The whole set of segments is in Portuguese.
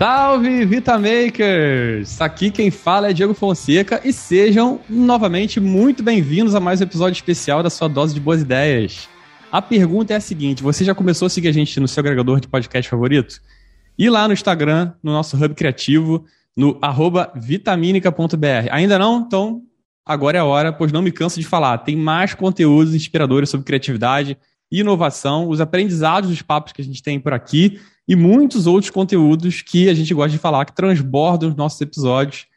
Salve Vitamakers! Aqui quem fala é Diego Fonseca e sejam novamente muito bem-vindos a mais um episódio especial da sua dose de boas ideias. A pergunta é a seguinte: você já começou a seguir a gente no seu agregador de podcast favorito? E lá no Instagram, no nosso hub criativo, no arroba vitaminica.br. Ainda não? Então, agora é a hora, pois não me canso de falar. Tem mais conteúdos inspiradores sobre criatividade, inovação, os aprendizados dos papos que a gente tem por aqui e muitos outros conteúdos que a gente gosta de falar, que transbordam os nossos episódios.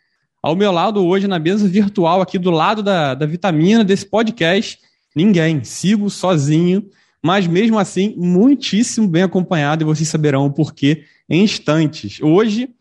Ao meu lado hoje, na mesa virtual, aqui do lado da, da vitamina desse podcast, ninguém. Sigo sozinho, mas mesmo assim, muitíssimo bem acompanhado, e vocês saberão o porquê em instantes. Hoje,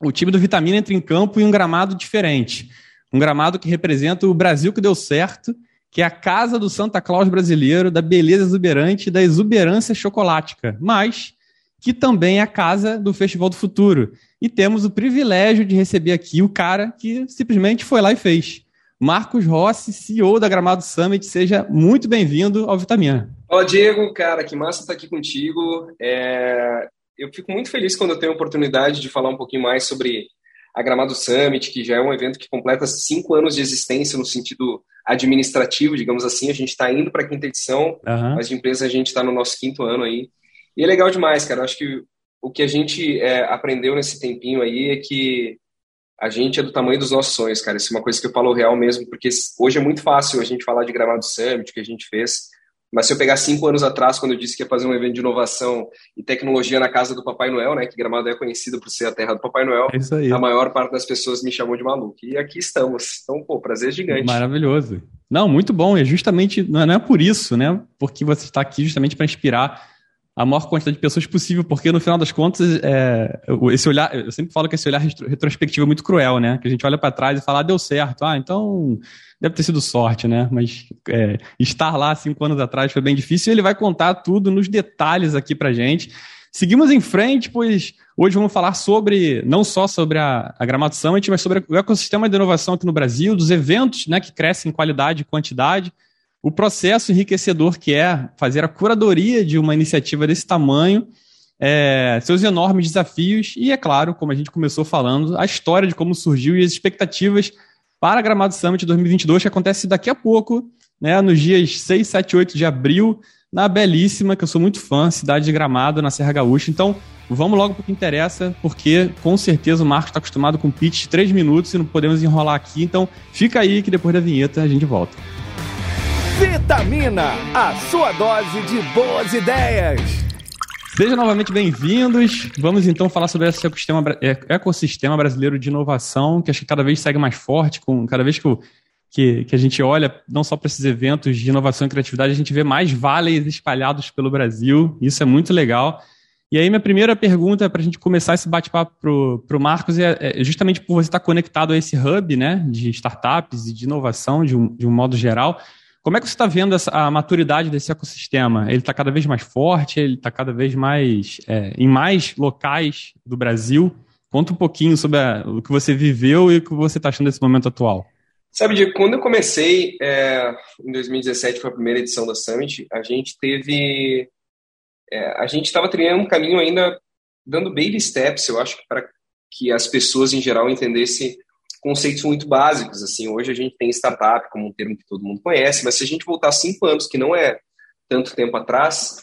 o time do Vitamina entra em campo em um gramado diferente. Um gramado que representa o Brasil que deu certo, que é a casa do Santa Claus brasileiro, da beleza exuberante e da exuberância chocolática. Mas que também é a casa do Festival do Futuro. E temos o privilégio de receber aqui o cara que simplesmente foi lá e fez. Marcos Rossi, CEO da Gramado Summit, seja muito bem-vindo ao Vitamina. Ó, Diego, cara, que massa estar aqui contigo. É... Eu fico muito feliz quando eu tenho a oportunidade de falar um pouquinho mais sobre a Gramado Summit, que já é um evento que completa cinco anos de existência no sentido administrativo, digamos assim. A gente está indo para a quinta edição, uhum. mas de empresa a gente está no nosso quinto ano aí. E é legal demais, cara. Eu acho que o que a gente é, aprendeu nesse tempinho aí é que a gente é do tamanho dos nossos sonhos, cara. Isso é uma coisa que eu falo real mesmo, porque hoje é muito fácil a gente falar de Gramado Summit, que a gente fez, mas se eu pegar cinco anos atrás, quando eu disse que ia fazer um evento de inovação e tecnologia na casa do Papai Noel, né? Que Gramado é conhecido por ser a terra do Papai Noel, é a maior parte das pessoas me chamou de maluco. E aqui estamos. Então, pô, prazer gigante. Maravilhoso. Não, muito bom. E é justamente, não é por isso, né? Porque você está aqui justamente para inspirar a maior quantidade de pessoas possível, porque no final das contas, é, esse olhar, eu sempre falo que esse olhar retrospectivo é muito cruel, né? Que a gente olha para trás e fala, ah, deu certo, ah, então deve ter sido sorte, né? Mas é, estar lá cinco anos atrás foi bem difícil e ele vai contar tudo nos detalhes aqui para gente. Seguimos em frente, pois hoje vamos falar sobre, não só sobre a, a Gramado Summit, mas sobre o ecossistema de inovação aqui no Brasil, dos eventos né, que crescem em qualidade e quantidade, o processo enriquecedor que é fazer a curadoria de uma iniciativa desse tamanho, é, seus enormes desafios e, é claro, como a gente começou falando, a história de como surgiu e as expectativas para a Gramado Summit 2022, que acontece daqui a pouco, né, nos dias 6, 7 8 de abril, na belíssima, que eu sou muito fã, cidade de Gramado, na Serra Gaúcha. Então, vamos logo para o que interessa, porque com certeza o Marcos está acostumado com pitch de 3 minutos e não podemos enrolar aqui. Então, fica aí que depois da vinheta a gente volta. Vitamina, a sua dose de boas ideias. Sejam novamente bem-vindos. Vamos então falar sobre esse ecossistema, é, ecossistema brasileiro de inovação, que acho que cada vez segue mais forte, com cada vez que, o, que, que a gente olha não só para esses eventos de inovação e criatividade, a gente vê mais vales espalhados pelo Brasil. Isso é muito legal. E aí, minha primeira pergunta para a gente começar esse bate-papo para o Marcos é, é, justamente por você estar conectado a esse hub né, de startups e de inovação de um, de um modo geral. Como é que você está vendo essa, a maturidade desse ecossistema? Ele está cada vez mais forte? Ele está cada vez mais é, em mais locais do Brasil? Conta um pouquinho sobre a, o que você viveu e o que você está achando desse momento atual. Sabe, quando eu comecei, é, em 2017 foi a primeira edição da Summit, a gente teve. É, a gente estava trilhando um caminho ainda dando baby steps, eu acho, para que as pessoas em geral entendessem conceitos muito básicos. Assim, hoje a gente tem startup como um termo que todo mundo conhece, mas se a gente voltar cinco anos, que não é tanto tempo atrás,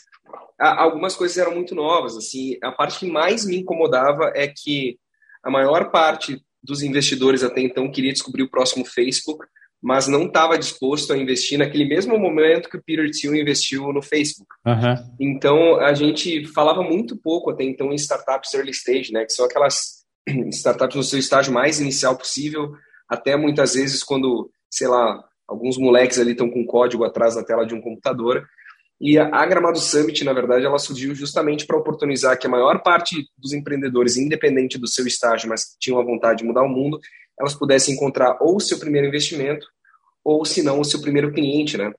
algumas coisas eram muito novas. Assim, a parte que mais me incomodava é que a maior parte dos investidores até então queria descobrir o próximo Facebook, mas não estava disposto a investir naquele mesmo momento que o Peter Thiel investiu no Facebook. Uhum. Então a gente falava muito pouco até então em startups early stage, né, que são aquelas startups no seu estágio mais inicial possível, até muitas vezes quando, sei lá, alguns moleques ali estão com código atrás da tela de um computador. E a, Gramado Summit, na verdade, ela surgiu justamente para oportunizar que a maior parte dos empreendedores, independente do seu estágio, mas que tinham a vontade de mudar o mundo, elas pudessem encontrar ou o seu primeiro investimento, ou se não, o seu primeiro cliente, né?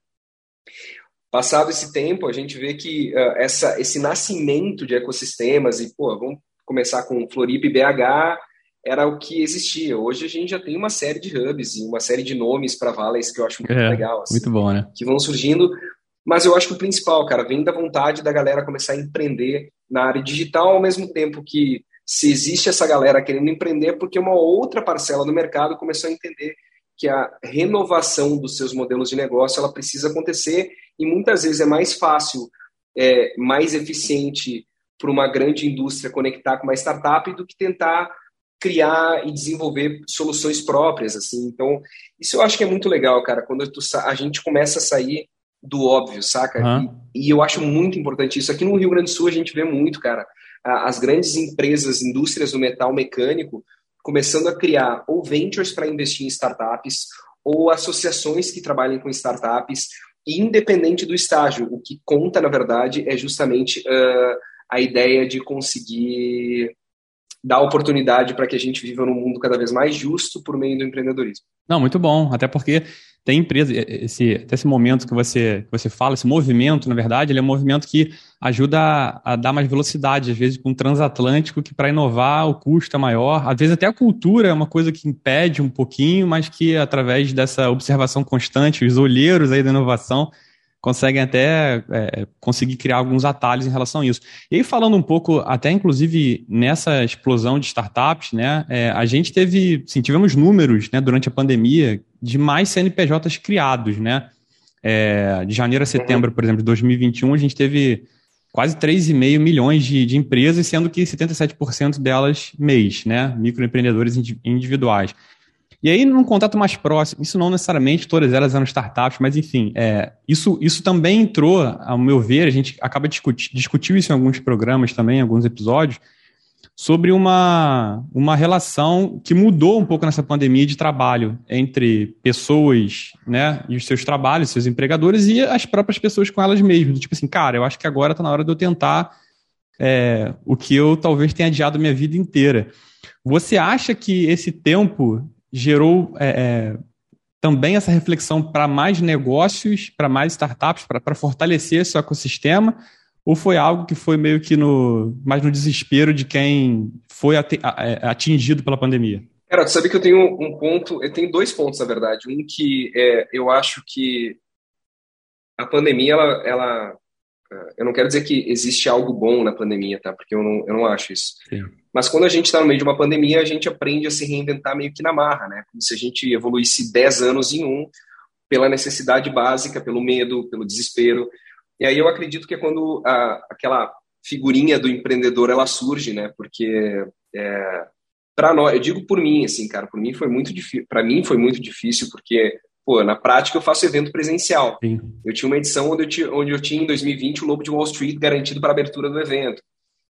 Passado esse tempo, a gente vê que uh, essa, esse nascimento de ecossistemas, e, pô, vamos começar com Floripa e BH, era o que existia. Hoje a gente já tem uma série de hubs e uma série de nomes para valleys que eu acho muito é, legal. Assim, muito bom, né? Que vão surgindo. Mas eu acho que o principal, cara, vem da vontade da galera começar a empreender na área digital ao mesmo tempo que se existe essa galera querendo empreender, porque uma outra parcela do mercado começou a entender que a renovação dos seus modelos de negócio ela precisa acontecer e muitas vezes é mais fácil, é, mais eficiente para uma grande indústria conectar com uma startup do que tentar criar e desenvolver soluções próprias, assim. Então, isso eu acho que é muito legal, cara, quando tu, a gente começa a sair do óbvio, saca? Uhum. E, e, eu acho muito importante isso. Aqui no Rio Grande do Sul a gente vê muito, cara, as grandes empresas, indústrias do metal mecânico, começando a criar ou ventures para investir em startups, ou associações que trabalhem com startups, independente do estágio. O que conta, na verdade, é justamente uh, a ideia de conseguir dar oportunidade para que a gente viva num mundo cada vez mais justo por meio do empreendedorismo. Não, muito bom. Até porque tem empresa, esse, esse momento que você, que você fala, esse movimento, na verdade, ele é um movimento que ajuda a, a dar mais velocidade, às vezes com um transatlântico, que para inovar o custo é maior. Às vezes até a cultura é uma coisa que impede um pouquinho, mas que através dessa observação constante, os olheiros aí da inovação, conseguem até é, conseguir criar alguns atalhos em relação a isso. E aí, falando um pouco, até inclusive nessa explosão de startups, né, é, a gente teve, sim, tivemos números né, durante a pandemia de mais CNPJs criados, né? É, de janeiro a setembro, por exemplo, de 2021, a gente teve quase 3,5 milhões de, de empresas, sendo que 77% delas MEIs, né? Microempreendedores individuais. E aí, num contato mais próximo, isso não necessariamente todas elas eram startups, mas enfim, é, isso, isso também entrou, ao meu ver, a gente acaba discutir, discutiu isso em alguns programas também, em alguns episódios, sobre uma, uma relação que mudou um pouco nessa pandemia de trabalho entre pessoas né, e os seus trabalhos, seus empregadores e as próprias pessoas com elas mesmas. Tipo assim, cara, eu acho que agora está na hora de eu tentar é, o que eu talvez tenha adiado minha vida inteira. Você acha que esse tempo gerou é, é, também essa reflexão para mais negócios, para mais startups, para fortalecer esse ecossistema? Ou foi algo que foi meio que no mais no desespero de quem foi é, atingido pela pandemia? Cara, tu sabe que eu tenho um ponto, eu tenho dois pontos, na verdade. Um que é, eu acho que a pandemia, ela, ela eu não quero dizer que existe algo bom na pandemia, tá? Porque eu não, eu não acho isso. Sim. Mas quando a gente está no meio de uma pandemia, a gente aprende a se reinventar meio que na marra, né? Como se a gente evoluísse 10 anos em um, pela necessidade básica, pelo medo, pelo desespero. E aí eu acredito que é quando a, aquela figurinha do empreendedor ela surge, né? Porque é, para nós, eu digo por mim, assim, cara, por mim foi muito difícil, para mim foi muito difícil porque pô, na prática eu faço evento presencial. Sim. Eu tinha uma edição onde eu, tinha, onde eu tinha em 2020 o Lobo de Wall Street garantido para a abertura do evento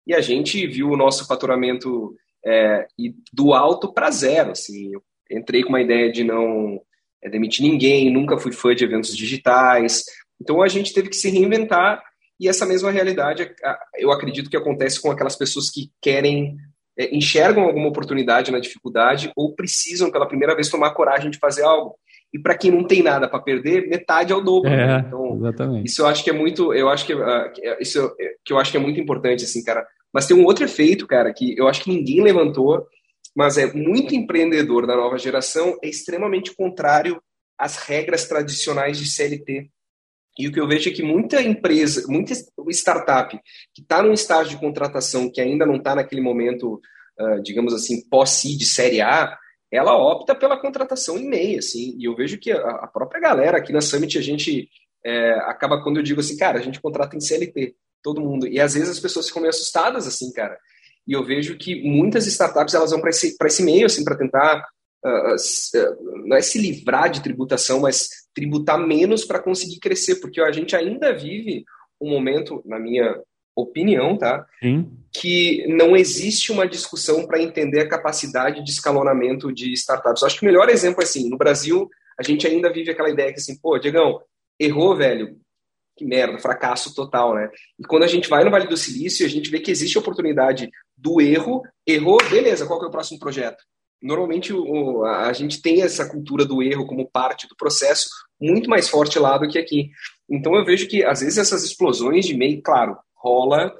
e a gente viu o nosso faturamento é, do alto para zero. Assim. Eu entrei com uma ideia de não é, demitir ninguém, nunca fui fã de eventos digitais. Então a gente teve que se reinventar e essa mesma realidade eu acredito que acontece com aquelas pessoas que querem é, enxergam alguma oportunidade na dificuldade ou precisam pela primeira vez tomar coragem de fazer algo. E para quem não tem nada para perder, metade é o dobro. É, né? Então, exatamente. isso eu acho que é muito, eu acho que uh, isso que eu acho que é muito importante assim, cara. Mas tem um outro efeito, cara, que eu acho que ninguém levantou, mas é muito empreendedor da nova geração, é extremamente contrário às regras tradicionais de CLT. E o que eu vejo é que muita empresa, muita startup que está num estágio de contratação que ainda não está naquele momento, uh, digamos assim, pós-seed série A, ela opta pela contratação em meia, assim. E eu vejo que a, a própria galera aqui na Summit, a gente é, acaba quando eu digo assim, cara, a gente contrata em CLT todo mundo. E às vezes as pessoas ficam meio assustadas, assim, cara. E eu vejo que muitas startups elas vão para esse, esse meio, assim, para tentar, uh, uh, não é se livrar de tributação, mas tributar menos para conseguir crescer, porque a gente ainda vive um momento, na minha opinião, tá? Sim. Que não existe uma discussão para entender a capacidade de escalonamento de startups. Eu acho que o melhor exemplo é assim, no Brasil, a gente ainda vive aquela ideia que assim, pô, Diegão, errou, velho, que merda, fracasso total, né? E quando a gente vai no Vale do Silício, a gente vê que existe a oportunidade do erro, errou, beleza, qual que é o próximo projeto? Normalmente o, a gente tem essa cultura do erro como parte do processo muito mais forte lá do que aqui. Então eu vejo que às vezes essas explosões de meio, claro, rola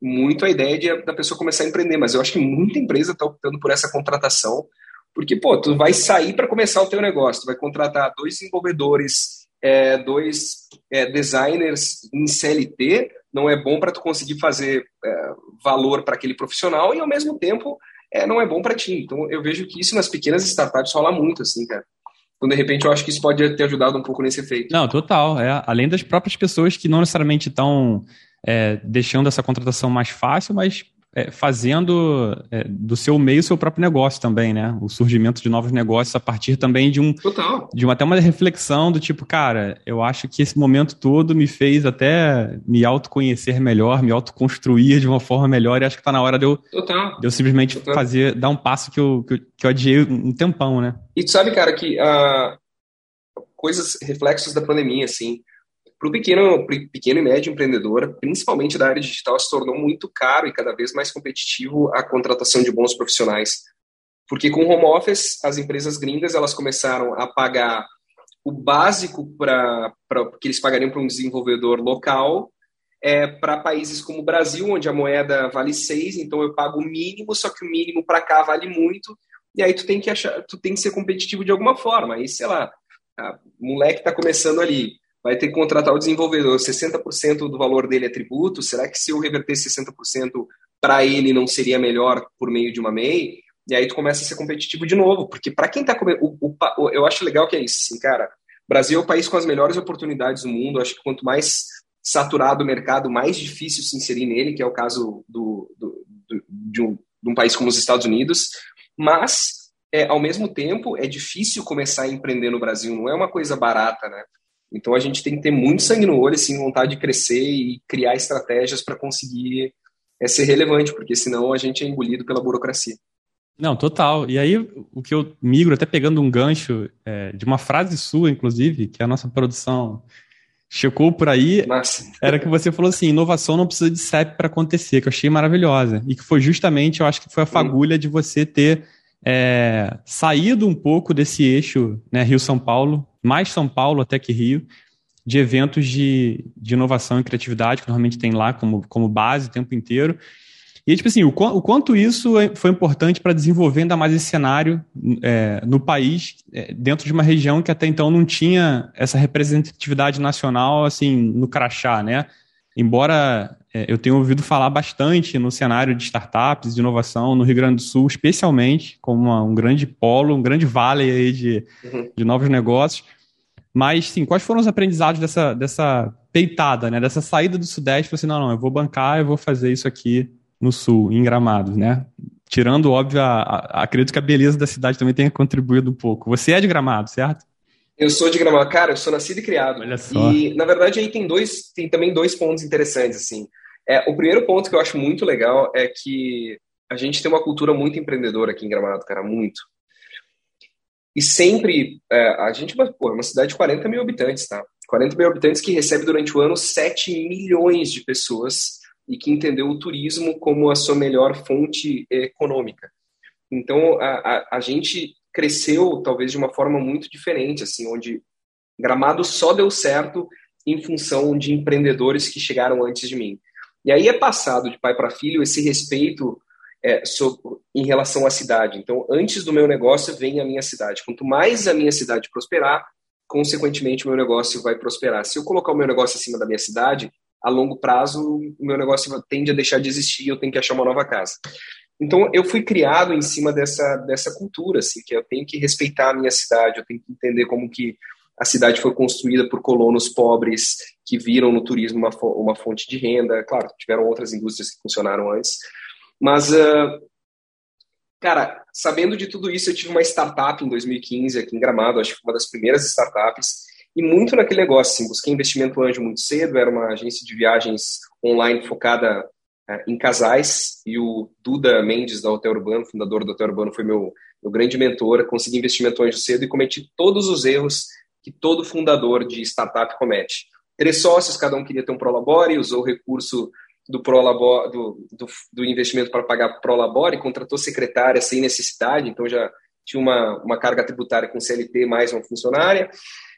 muito a ideia de, da pessoa começar a empreender, mas eu acho que muita empresa está optando por essa contratação, porque, pô, tu vai sair para começar o teu negócio, tu vai contratar dois desenvolvedores, é, dois é, designers em CLT, não é bom para tu conseguir fazer é, valor para aquele profissional e ao mesmo tempo é, não é bom para ti. Então eu vejo que isso nas pequenas startups rola muito, assim, cara. Então, de repente, eu acho que isso pode ter ajudado um pouco nesse efeito. Não, total. É, além das próprias pessoas que não necessariamente estão é, deixando essa contratação mais fácil, mas é, fazendo é, do seu meio seu próprio negócio também, né? O surgimento de novos negócios a partir também de um Total. de uma, até uma reflexão do tipo, cara, eu acho que esse momento todo me fez até me autoconhecer melhor, me autoconstruir de uma forma melhor, e acho que está na hora de eu, Total. de eu simplesmente Total. fazer, dar um passo que eu, que eu, que eu adiei um tempão, né? E tu sabe, cara, que uh, coisas, reflexos da pandemia, assim, para o pequeno, pequeno e médio empreendedor, principalmente da área digital, se tornou muito caro e cada vez mais competitivo a contratação de bons profissionais. Porque com home office, as empresas gringas elas começaram a pagar o básico para que eles pagariam para um desenvolvedor local é, para países como o Brasil, onde a moeda vale 6, então eu pago o mínimo, só que o mínimo para cá vale muito, e aí tu tem que achar, tu tem que ser competitivo de alguma forma. Aí, sei lá, o moleque está começando ali, vai ter que contratar o desenvolvedor, 60% do valor dele é tributo, será que se eu reverter 60% para ele não seria melhor por meio de uma MEI? E aí tu começa a ser competitivo de novo, porque para quem está eu acho legal que é isso, assim, cara, Brasil é o país com as melhores oportunidades do mundo, acho que quanto mais saturado o mercado, mais difícil se inserir nele, que é o caso do, do, do de, um, de um país como os Estados Unidos, mas é, ao mesmo tempo é difícil começar a empreender no Brasil, não é uma coisa barata, né? Então a gente tem que ter muito sangue no olho, assim, vontade de crescer e criar estratégias para conseguir é, ser relevante, porque senão a gente é engolido pela burocracia. Não, total. E aí, o que eu migro, até pegando um gancho é, de uma frase sua, inclusive, que a nossa produção checou por aí, Nossa. era que você falou assim: inovação não precisa de CEP para acontecer, que eu achei maravilhosa. E que foi justamente, eu acho que foi a fagulha de você ter é, saído um pouco desse eixo né, Rio-São Paulo, mais São Paulo até que Rio, de eventos de, de inovação e criatividade, que normalmente tem lá como, como base o tempo inteiro. E, tipo assim, o, o quanto isso é, foi importante para desenvolver ainda mais esse cenário é, no país, é, dentro de uma região que até então não tinha essa representatividade nacional, assim, no crachá, né? Embora é, eu tenha ouvido falar bastante no cenário de startups, de inovação no Rio Grande do Sul, especialmente, como uma, um grande polo, um grande vale aí de, uhum. de novos negócios. Mas, sim, quais foram os aprendizados dessa, dessa peitada, né? Dessa saída do Sudeste, você, assim, não, não, eu vou bancar, eu vou fazer isso aqui no Sul, em Gramados, né? Tirando, óbvio, a, a, acredito que a beleza da cidade também tenha contribuído um pouco. Você é de Gramado, certo? Eu sou de Gramado, cara, eu sou nascido e criado. Olha só. E, na verdade, aí tem dois, tem também dois pontos interessantes, assim. É, o primeiro ponto que eu acho muito legal é que a gente tem uma cultura muito empreendedora aqui em Gramado, cara, muito. E sempre, é, a gente pô, é uma cidade de 40 mil habitantes, tá? 40 mil habitantes que recebe durante o ano 7 milhões de pessoas e que entendeu o turismo como a sua melhor fonte econômica. Então, a, a, a gente cresceu talvez de uma forma muito diferente, assim, onde Gramado só deu certo em função de empreendedores que chegaram antes de mim. E aí é passado de pai para filho esse respeito é, sobre, em relação à cidade. Então, antes do meu negócio vem a minha cidade. Quanto mais a minha cidade prosperar, consequentemente o meu negócio vai prosperar. Se eu colocar o meu negócio acima da minha cidade, a longo prazo o meu negócio tende a deixar de existir, eu tenho que achar uma nova casa. Então, eu fui criado em cima dessa, dessa cultura, assim, que eu tenho que respeitar a minha cidade, eu tenho que entender como que a cidade foi construída por colonos pobres que viram no turismo uma, uma fonte de renda. Claro, tiveram outras indústrias que funcionaram antes. Mas, uh, cara, sabendo de tudo isso, eu tive uma startup em 2015 aqui em Gramado, acho que uma das primeiras startups, e muito naquele negócio, assim, busquei investimento anjo muito cedo, era uma agência de viagens online focada em casais, e o Duda Mendes, da Hotel Urbano, fundador do Hotel Urbano, foi meu, meu grande mentor, consegui investimento anjo cedo e cometi todos os erros que todo fundador de startup comete. Três sócios, cada um queria ter um Prolabore, usou o recurso do, Prolabore, do, do, do investimento para pagar Prolabore, contratou secretária sem necessidade, então já tinha uma, uma carga tributária com CLT mais uma funcionária.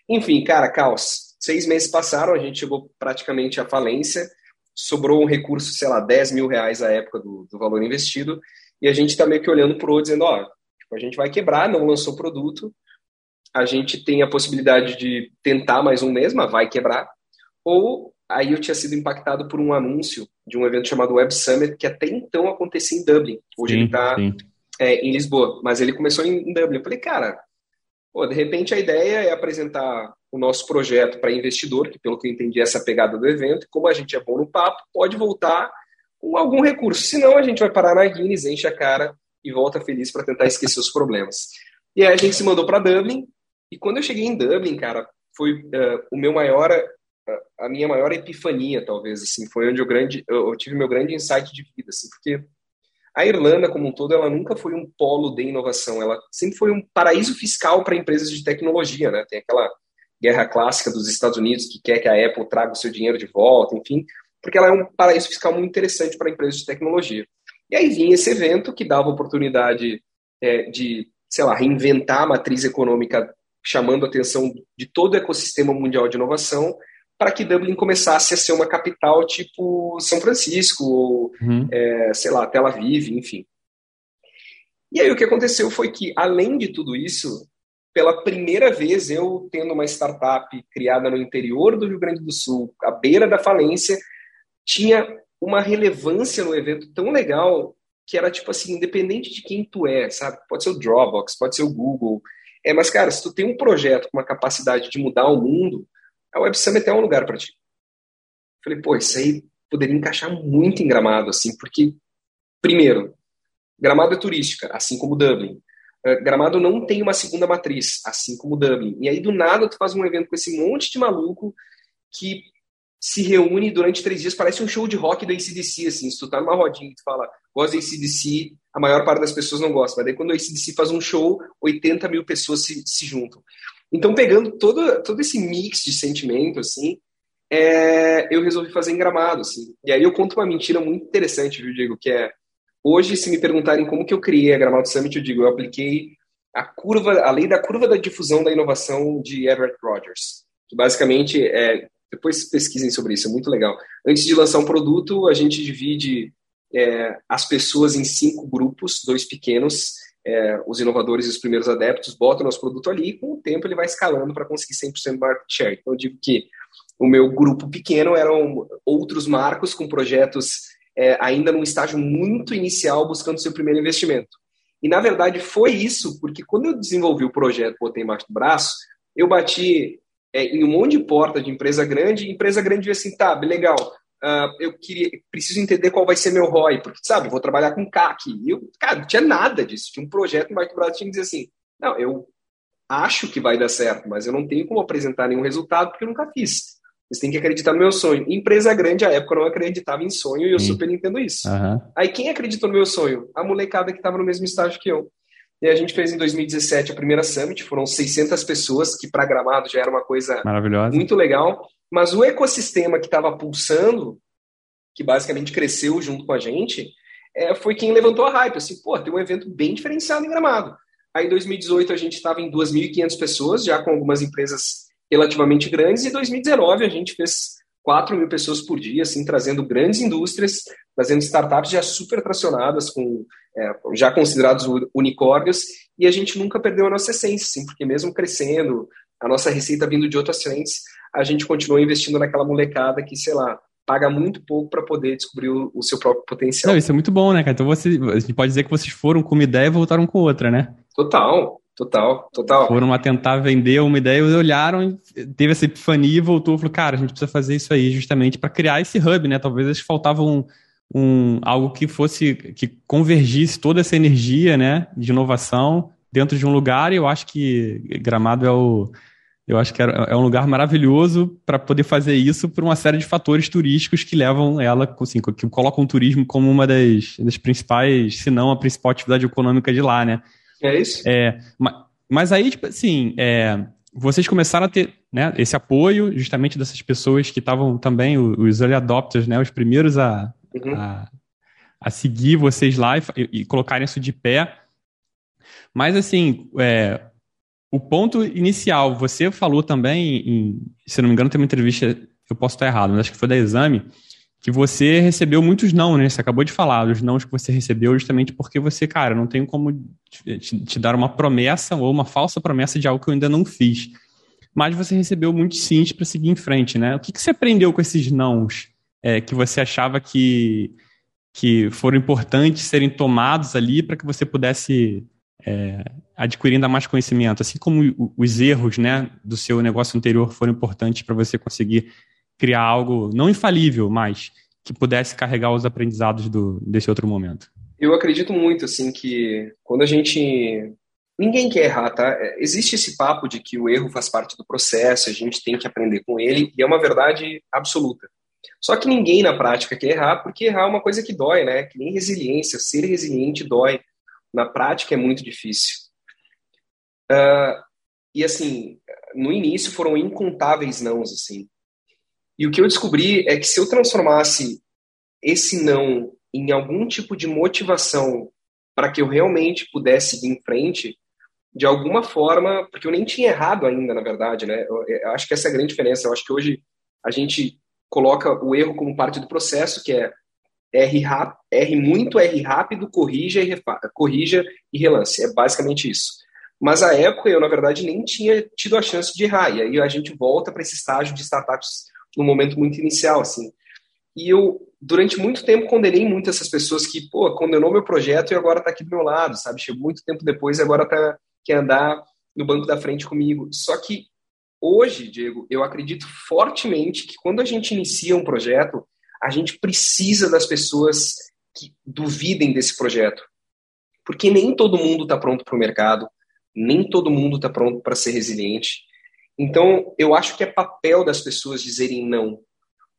Enfim, cara, caos. Seis meses passaram, a gente chegou praticamente à falência, sobrou um recurso, sei lá, 10 mil reais à época do, do valor investido, e a gente está meio que olhando para o outro, dizendo, ó, tipo, a gente vai quebrar, não lançou produto, a gente tem a possibilidade de tentar mais um mês, mas vai quebrar, ou aí eu tinha sido impactado por um anúncio de um evento chamado Web Summit, que até então acontecia em Dublin. Hoje sim, ele está é, em Lisboa, mas ele começou em, em Dublin. Eu falei, cara, pô, de repente a ideia é apresentar o nosso projeto para investidor, que pelo que eu entendi é essa pegada do evento, como a gente é bom no papo, pode voltar com algum recurso. Senão a gente vai parar na Guinness, enche a cara e volta feliz para tentar esquecer os problemas. E aí a gente se mandou para Dublin, e quando eu cheguei em Dublin, cara, foi uh, o meu maior a minha maior epifania, talvez, assim, foi onde eu, grande, eu, tive meu grande insight de vida, assim, porque a Irlanda, como um todo, ela nunca foi um polo de inovação, ela sempre foi um paraíso fiscal para empresas de tecnologia, né? Tem aquela guerra clássica dos Estados Unidos que quer que a Apple traga o seu dinheiro de volta, enfim, porque ela é um paraíso fiscal muito interessante para empresas de tecnologia. E aí vinha esse evento que dava oportunidade é, de, sei lá, reinventar a matriz econômica, chamando a atenção de todo o ecossistema mundial de inovação, para que Dublin começasse a ser uma capital tipo São Francisco, ou, uhum. é, sei lá, Tel Aviv, enfim. E aí o que aconteceu foi que, além de tudo isso, pela primeira vez eu tendo uma startup criada no interior do Rio Grande do Sul, à beira da falência, tinha uma relevância no evento tão legal que era tipo assim, independente de quem tu é, sabe? Pode ser o Dropbox, pode ser o Google. É, mas cara, se tu tem um projeto com uma capacidade de mudar o mundo, a Web Summit é um lugar para ti. Falei, pô, isso aí poderia encaixar muito em Gramado, assim, porque, primeiro, Gramado é turística, assim como Dublin. Uh, Gramado não tem uma segunda matriz, assim como Dublin. E aí, do nada, tu faz um evento com esse monte de maluco que se reúne durante três dias, parece um show de rock da ACDC, assim, se tu tá numa rodinha e tu fala, gosta da ACDC, a maior parte das pessoas não gosta, mas daí quando a ACDC faz um show, 80 mil pessoas se, se juntam. Então, pegando todo, todo esse mix de sentimento, assim, é, eu resolvi fazer em Gramado, assim. E aí eu conto uma mentira muito interessante, viu, Diego, que é, hoje, se me perguntarem como que eu criei a Gramado Summit, eu digo, eu apliquei a curva, a lei da curva da difusão da inovação de Everett Rogers, que basicamente é, depois pesquisem sobre isso, é muito legal. Antes de lançar um produto, a gente divide é, as pessoas em cinco grupos, dois pequenos, é, os inovadores e os primeiros adeptos botam nosso produto ali e com o tempo ele vai escalando para conseguir 100% market share. Então eu digo que o meu grupo pequeno eram outros marcos com projetos é, ainda num estágio muito inicial buscando seu primeiro investimento. E na verdade foi isso, porque quando eu desenvolvi o projeto, botei embaixo do braço, eu bati é, em um monte de porta de empresa grande, e empresa grande viu assim, tá, legal, Uh, eu queria, preciso entender qual vai ser meu ROI, porque, sabe, vou trabalhar com CAC. E eu, cara, não tinha nada disso. Tinha um projeto Banco do Brasil tinha que dizer assim, não, eu acho que vai dar certo, mas eu não tenho como apresentar nenhum resultado porque eu nunca fiz. Você tem que acreditar no meu sonho. Empresa grande, à época, não acreditava em sonho e eu Sim. super entendo isso. Uhum. Aí, quem acreditou no meu sonho? A molecada que estava no mesmo estágio que eu. E a gente fez em 2017 a primeira Summit, foram 600 pessoas, que para Gramado já era uma coisa muito legal. Mas o ecossistema que estava pulsando, que basicamente cresceu junto com a gente, é, foi quem levantou a hype. Assim, pô, tem um evento bem diferenciado em Gramado. Aí em 2018 a gente estava em 2.500 pessoas, já com algumas empresas relativamente grandes, e em 2019 a gente fez 4 mil pessoas por dia, assim, trazendo grandes indústrias, trazendo startups já super tracionadas, com, é, já considerados unicórnios, e a gente nunca perdeu a nossa essência, assim, porque mesmo crescendo, a nossa receita vindo de outras frentes, a gente continua investindo naquela molecada que, sei lá, paga muito pouco para poder descobrir o, o, seu próprio potencial. Não, isso é muito bom, né, cara? Então você, a gente pode dizer que vocês foram com uma ideia e voltaram com outra, né? Total, total, total. Foram a tentar vender uma ideia, olharam, teve essa epifania e voltou, falou, cara, a gente precisa fazer isso aí justamente para criar esse hub, né? Talvez eles faltavam um, um, algo que fosse, que convergisse toda essa energia, né, de inovação dentro de um lugar e eu acho que Gramado é o eu acho que é um lugar maravilhoso para poder fazer isso por uma série de fatores turísticos que levam ela, assim, que colocam o turismo como uma das, das principais, se não a principal atividade econômica de lá, né? É isso? É, mas aí, tipo assim, é, vocês começaram a ter né, esse apoio justamente dessas pessoas que estavam também, os early adopters, né, os primeiros a, uhum. a, a, seguir vocês lá e, e colocarem isso de pé. Mas, assim, é, o ponto inicial, você falou também, em, se não me engano, tem uma entrevista, eu posso estar errado, mas acho que foi da Exame, que você recebeu muitos não, né? Você acabou de falar dos não que você recebeu justamente porque você, cara, não tenho como te, te, dar uma promessa ou uma falsa promessa de algo que eu ainda não fiz. mas você recebeu muitos sims para seguir em frente, né? O que, que você aprendeu com esses nãos é, que você achava que, que foram importantes serem tomados ali para que você pudesse é, adquirir ainda mais conhecimento, assim como os erros né, do seu negócio anterior foram importantes para você conseguir criar algo não infalível, mas que pudesse carregar os aprendizados do, desse outro momento? Eu acredito muito assim que quando a gente ninguém quer errar, tá? É, existe esse papo de que o erro faz parte do processo, a gente tem que aprender com ele e é uma verdade absoluta. Só que ninguém na prática quer errar, porque errar é uma coisa que dói, né? Que nem resiliência, ser resiliente dói. Na prática é muito difícil. Uh, e assim, no início foram incontáveis nãos, assim. E o que eu descobri é que se eu transformasse esse não em algum tipo de motivação para que eu realmente pudesse ir em frente, de alguma forma, porque eu nem tinha errado ainda, na verdade, né? Eu, eu acho que essa é a grande diferença. Eu acho que hoje a gente coloca o erro como parte do processo, que é R, rap, R muito, R rápido, corrija e, corrija e relance. É basicamente isso. Mas a época eu, na verdade, nem tinha tido a chance de errar. E aí a gente volta para esse estágio de startups no momento muito inicial, assim. E eu, durante muito tempo, condenei muito essas pessoas que, pô, condenou meu projeto e agora está aqui do meu lado, sabe? Chegou muito tempo depois e agora tá, quer andar no banco da frente comigo. Só que hoje, Diego, eu acredito fortemente que quando a gente inicia um projeto, a gente precisa das pessoas que duvidem desse projeto. Porque nem todo mundo está pronto para o mercado, nem todo mundo está pronto para ser resiliente. Então, eu acho que é papel das pessoas dizerem não.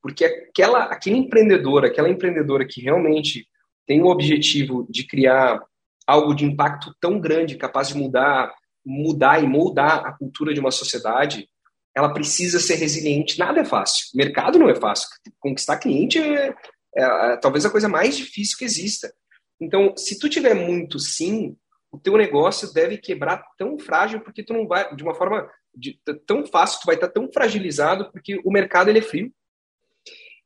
Porque aquela, aquele empreendedor, aquela empreendedora que realmente tem o objetivo de criar algo de impacto tão grande, capaz de mudar mudar e moldar a cultura de uma sociedade, ela precisa ser resiliente. Nada é fácil. Mercado não é fácil. Conquistar cliente é, é, é, talvez a coisa mais difícil que exista. Então, se tu tiver muito sim, o teu negócio deve quebrar tão frágil porque tu não vai de uma forma de, tão fácil, tu vai estar tão fragilizado porque o mercado ele é frio.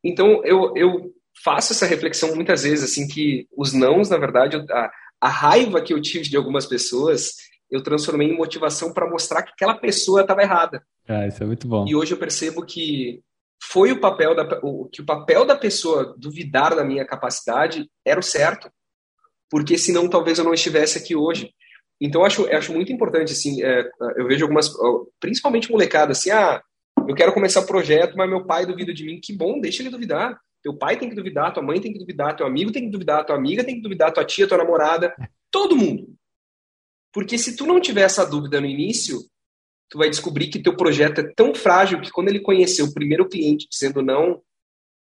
Então, eu, eu faço essa reflexão muitas vezes assim que os nãos, na verdade, a, a raiva que eu tive de algumas pessoas eu transformei em motivação para mostrar que aquela pessoa estava errada. Ah, isso é muito bom. E hoje eu percebo que foi o papel da o, que o papel da pessoa duvidar da minha capacidade era o certo, porque senão talvez eu não estivesse aqui hoje. Então eu acho eu acho muito importante assim, é, eu vejo algumas, principalmente molecada assim, ah, eu quero começar o projeto, mas meu pai duvida de mim. Que bom, deixa ele duvidar. Teu pai tem que duvidar, tua mãe tem que duvidar, teu amigo tem que duvidar, tua amiga tem que duvidar, tua tia, tua namorada, todo mundo. Porque se tu não tiver essa dúvida no início, tu vai descobrir que teu projeto é tão frágil que quando ele conhecer o primeiro cliente dizendo não,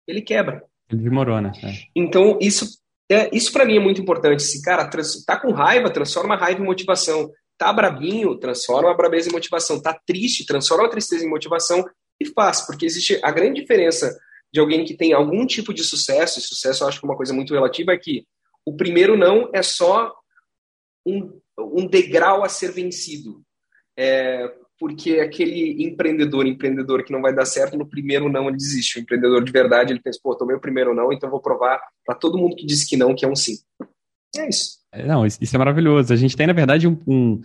ele quebra. Ele demorou, É. Então, isso é, isso para mim é muito importante. Se, cara, trans, tá com raiva, transforma a raiva em motivação. Tá brabinho, transforma a brabeza em motivação. Tá triste, transforma a tristeza em motivação e faz, porque existe a grande diferença de alguém que tem algum tipo de sucesso, e sucesso eu acho que é uma coisa muito relativa, é que o primeiro não é só um um degrau a ser vencido. É, porque aquele empreendedor, empreendedor que não vai dar certo, no primeiro não ele desiste. O empreendedor de verdade, ele pensa, pô, tomei o primeiro não, então vou provar para todo mundo que disse que não, que é um sim. É isso. É, não, isso é maravilhoso. A gente tem, na verdade, um, um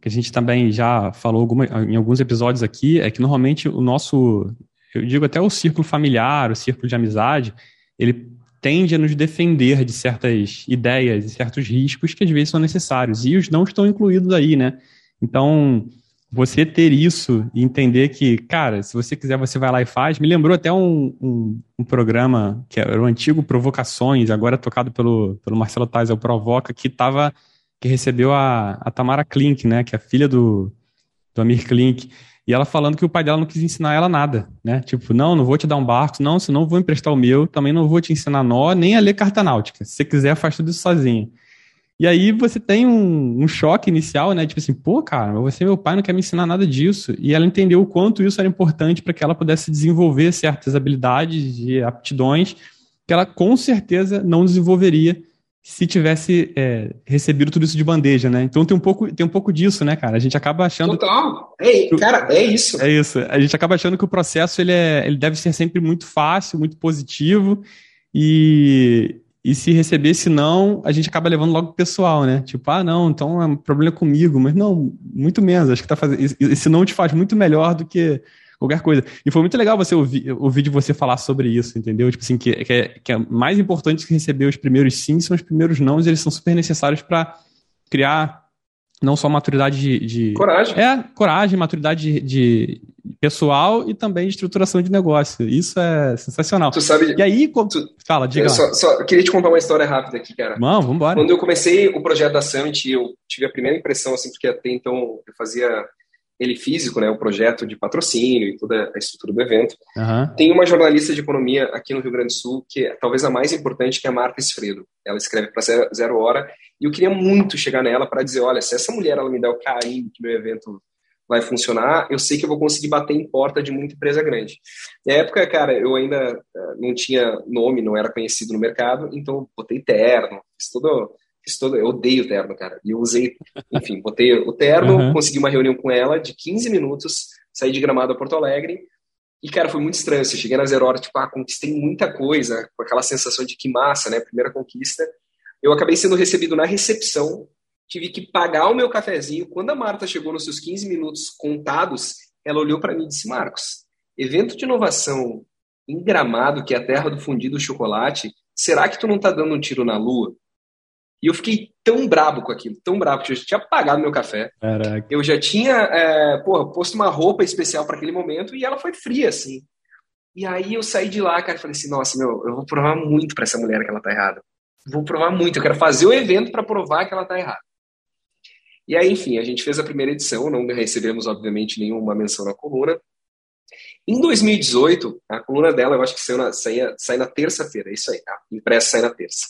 que a gente também já falou alguma, em alguns episódios aqui, é que normalmente o nosso, eu digo até o círculo familiar, o círculo de amizade, ele tende a nos defender de certas ideias e certos riscos que às vezes são necessários. E os não estão incluídos aí, né? Então, você ter isso e entender que, cara, se você quiser, você vai lá e faz. Me lembrou até um, um, um programa que era o antigo Provocações, agora tocado pelo, pelo Marcelo Tais, é o Provoca, que tava, que recebeu a, a Tamara Klink, né? Que é a filha do, do Amir Klink. E ela falando que o pai dela não quis ensinar ela nada, né? Tipo, não, não vou te dar um barco, não, senão vou emprestar o meu, também não vou te ensinar nó, nem a ler carta náutica. Se você quiser, faz tudo isso sozinho. E aí você tem um, um, choque inicial, né? Tipo assim, pô, cara, você, meu pai, não quer me ensinar nada disso. E ela entendeu o quanto isso era importante para que ela pudesse desenvolver certas habilidades e aptidões que ela com certeza não desenvolveria se tivesse é, recebido tudo isso de bandeja, né? Então tem um pouco, tem um pouco disso, né, cara? A gente acaba achando. Total. É, cara, é isso. É isso. A gente acaba achando que o processo ele, é, ele deve ser sempre muito fácil, muito positivo. E, e se receber esse não, a gente acaba levando logo pro pessoal, né? Tipo, ah, não, então é um problema comigo. Mas não, muito menos. Acho que tá fazendo. Esse não te faz muito melhor do que qualquer coisa. E foi muito legal você ouvir, ouvir de você falar sobre isso, entendeu? Tipo assim, que, que, é, que é mais importante que receber os primeiros sim são os primeiros não, e eles são super necessários para criar não só maturidade de, de, Coragem. É, coragem, maturidade de, de, pessoal e também de estruturação de negócio. Isso é sensacional. Tu sabe. E aí, tu, fala, diga. Eu só, só, queria te contar uma história rápida aqui, cara. Não, vamos embora. Quando eu comecei o projeto da Summit, eu tive a primeira impressão, assim, porque até então eu fazia ele físico, né, o projeto de patrocínio e toda a estrutura do evento. Uhum. Tem uma jornalista de economia aqui no Rio Grande do Sul, que é talvez a mais importante, que é a Marta Esfredo. Ela escreve para zero, zero, Hora, e eu queria muito chegar nela para dizer, olha, se essa mulher ela me der o carinho que meu evento vai funcionar, eu sei que eu vou conseguir bater em porta de muita empresa grande. Na época, cara, eu ainda eh, não tinha nome, não era conhecido no mercado, então botei terno, fiz todo Fiz todo, eu odeio terno, cara. E eu usei, enfim, botei o terno, uhum. consegui uma reunião com ela de 15 minutos, saí de Gramado a Porto Alegre. E, cara, foi muito estranho. Eu cheguei na Zero Hora, tipo, ah, conquistei muita coisa, com aquela sensação de que massa, né? Primeira conquista. Eu acabei sendo recebido na recepção, tive que pagar o meu cafezinho. Quando a Marta chegou nos seus 15 minutos contados, ela olhou para mim e disse: Marcos, evento de inovação em Gramado, que é a terra do fundido chocolate, será que tu não tá dando um tiro na lua? E eu fiquei tão brabo com aquilo, tão brabo, que eu já tinha pagado meu café. Caraca. Eu já tinha, é, porra, posto uma roupa especial para aquele momento e ela foi fria, assim. E aí eu saí de lá, cara, e falei assim, nossa, meu, eu vou provar muito para essa mulher que ela tá errada. Vou provar muito, eu quero fazer o evento para provar que ela tá errada. E aí, enfim, a gente fez a primeira edição, não recebemos, obviamente, nenhuma menção na coluna. Em 2018, a coluna dela, eu acho que saiu na, saía, sai na terça-feira, isso aí, tá? Impressa sai na terça.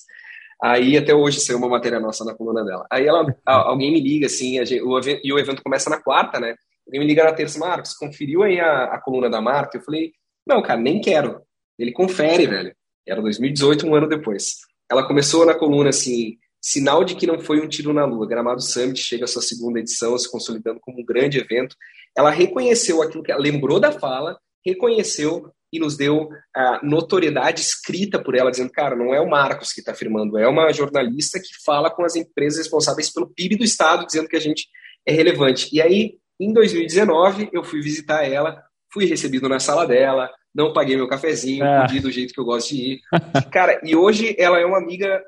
Aí até hoje saiu uma matéria nossa na coluna dela. Aí ela, alguém me liga assim, gente, o e o evento começa na quarta, né? Alguém me liga na terça, Marcos, conferiu aí a, a coluna da Marta? Eu falei, não, cara, nem quero. Ele confere, velho. Era 2018, um ano depois. Ela começou na coluna assim, sinal de que não foi um tiro na lua. Gramado Summit chega à sua segunda edição, se consolidando como um grande evento. Ela reconheceu aquilo que ela lembrou da fala, reconheceu e nos deu a notoriedade escrita por ela, dizendo, cara, não é o Marcos que está afirmando, é uma jornalista que fala com as empresas responsáveis pelo PIB do Estado, dizendo que a gente é relevante. E aí, em 2019, eu fui visitar ela, fui recebido na sala dela, não paguei meu cafezinho, é. do jeito que eu gosto de ir. Cara, e hoje ela é uma amiga,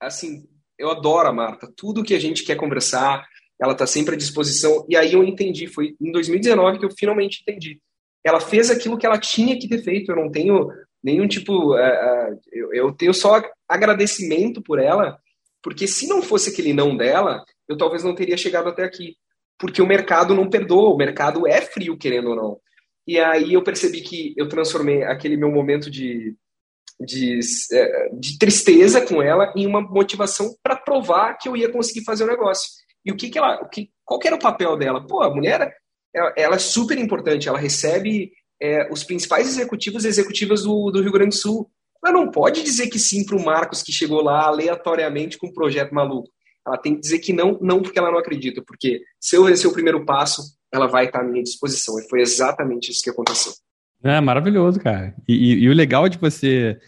assim, eu adoro a Marta, tudo que a gente quer conversar, ela está sempre à disposição. E aí eu entendi, foi em 2019 que eu finalmente entendi ela fez aquilo que ela tinha que ter feito. Eu não tenho nenhum tipo. Uh, eu, eu, tenho só agradecimento por ela, porque se não fosse aquele não dela, eu talvez não teria chegado até aqui. Porque o mercado não perdoa, o mercado é frio, querendo ou não. E aí eu percebi que eu transformei aquele meu momento de, de, de tristeza com ela em uma motivação para provar que eu ia conseguir fazer o negócio. E o que, que ela. O que, qual que era o papel dela? Pô, a mulher ela é super importante, ela recebe é, os principais executivos e executivas do, do Rio Grande do Sul. Ela não pode dizer que sim para o Marcos que chegou lá aleatoriamente com um projeto maluco. Ela tem que dizer que não, não porque ela não acredita, porque se eu vencer o primeiro passo, ela vai estar à minha disposição. E foi exatamente isso que aconteceu. É maravilhoso, cara. E, e, e o legal de você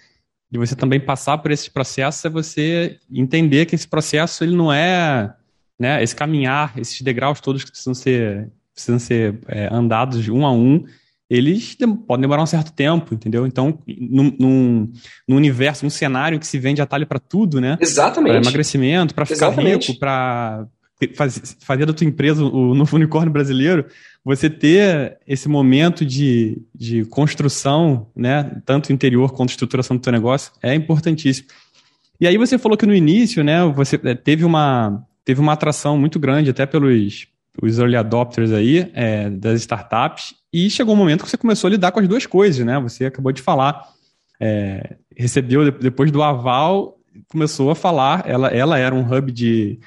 de você também passar por esse processo é você entender que esse processo ele não é né, esse caminhar, esses degraus todos que precisam ser precisam ser é, andados um a um, eles podem demorar um certo tempo, entendeu? Então, num, num, num universo, num cenário que se vende atalho para tudo, né? Exatamente. Para emagrecimento, para ficar rico, para faz, fazer da tua empresa o novo unicórnio brasileiro, você ter esse momento de, de construção, né, tanto interior quanto estruturação do teu negócio, é importantíssimo. E aí você falou que no início, né, você é, teve uma, teve uma atração muito grande até pelos, os early adopters aí é, das startups e chegou um momento que você começou a lidar com as duas coisas, né? Você acabou de falar, é, recebeu depois do aval, começou a falar, ela, ela era um hub de,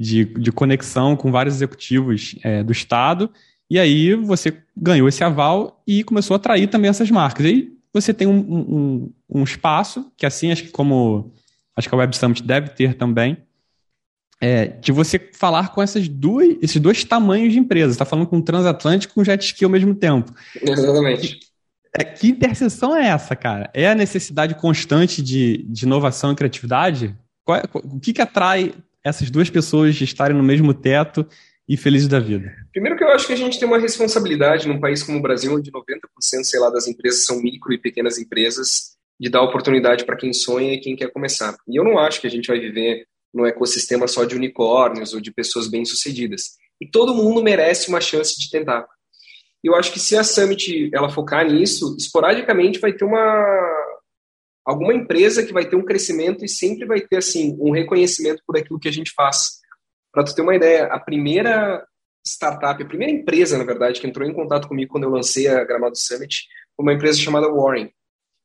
de, de conexão com vários executivos é, do Estado, e aí você ganhou esse aval e começou a atrair também essas marcas. E aí você tem um, um, um espaço, que assim, acho que como acho que a Web Summit deve ter também, é, de você falar com essas duas, esses dois tamanhos de empresas. Está falando com um transatlântico e com um jet ski ao mesmo tempo. Exatamente. É, que interseção é essa, cara? É a necessidade constante de, de inovação e criatividade? Qual, é, o que, que atrai essas duas pessoas estarem no mesmo teto e felizes da vida? Primeiro que eu acho que a gente tem uma responsabilidade num país como o Brasil, onde 90%, sei lá, das empresas são micro e pequenas empresas, de dar oportunidade para quem sonha e quem quer começar. E eu não acho que a gente vai viver num ecossistema só de unicórnios ou de pessoas bem-sucedidas. E todo mundo merece uma chance de tentar. Eu acho que se a Summit ela focar nisso, esporadicamente vai ter uma alguma empresa que vai ter um crescimento e sempre vai ter assim um reconhecimento por aquilo que a gente faz. Para tu ter uma ideia, a primeira startup, a primeira empresa, na verdade, que entrou em contato comigo quando eu lancei a Gramado Summit, foi uma empresa chamada Warren.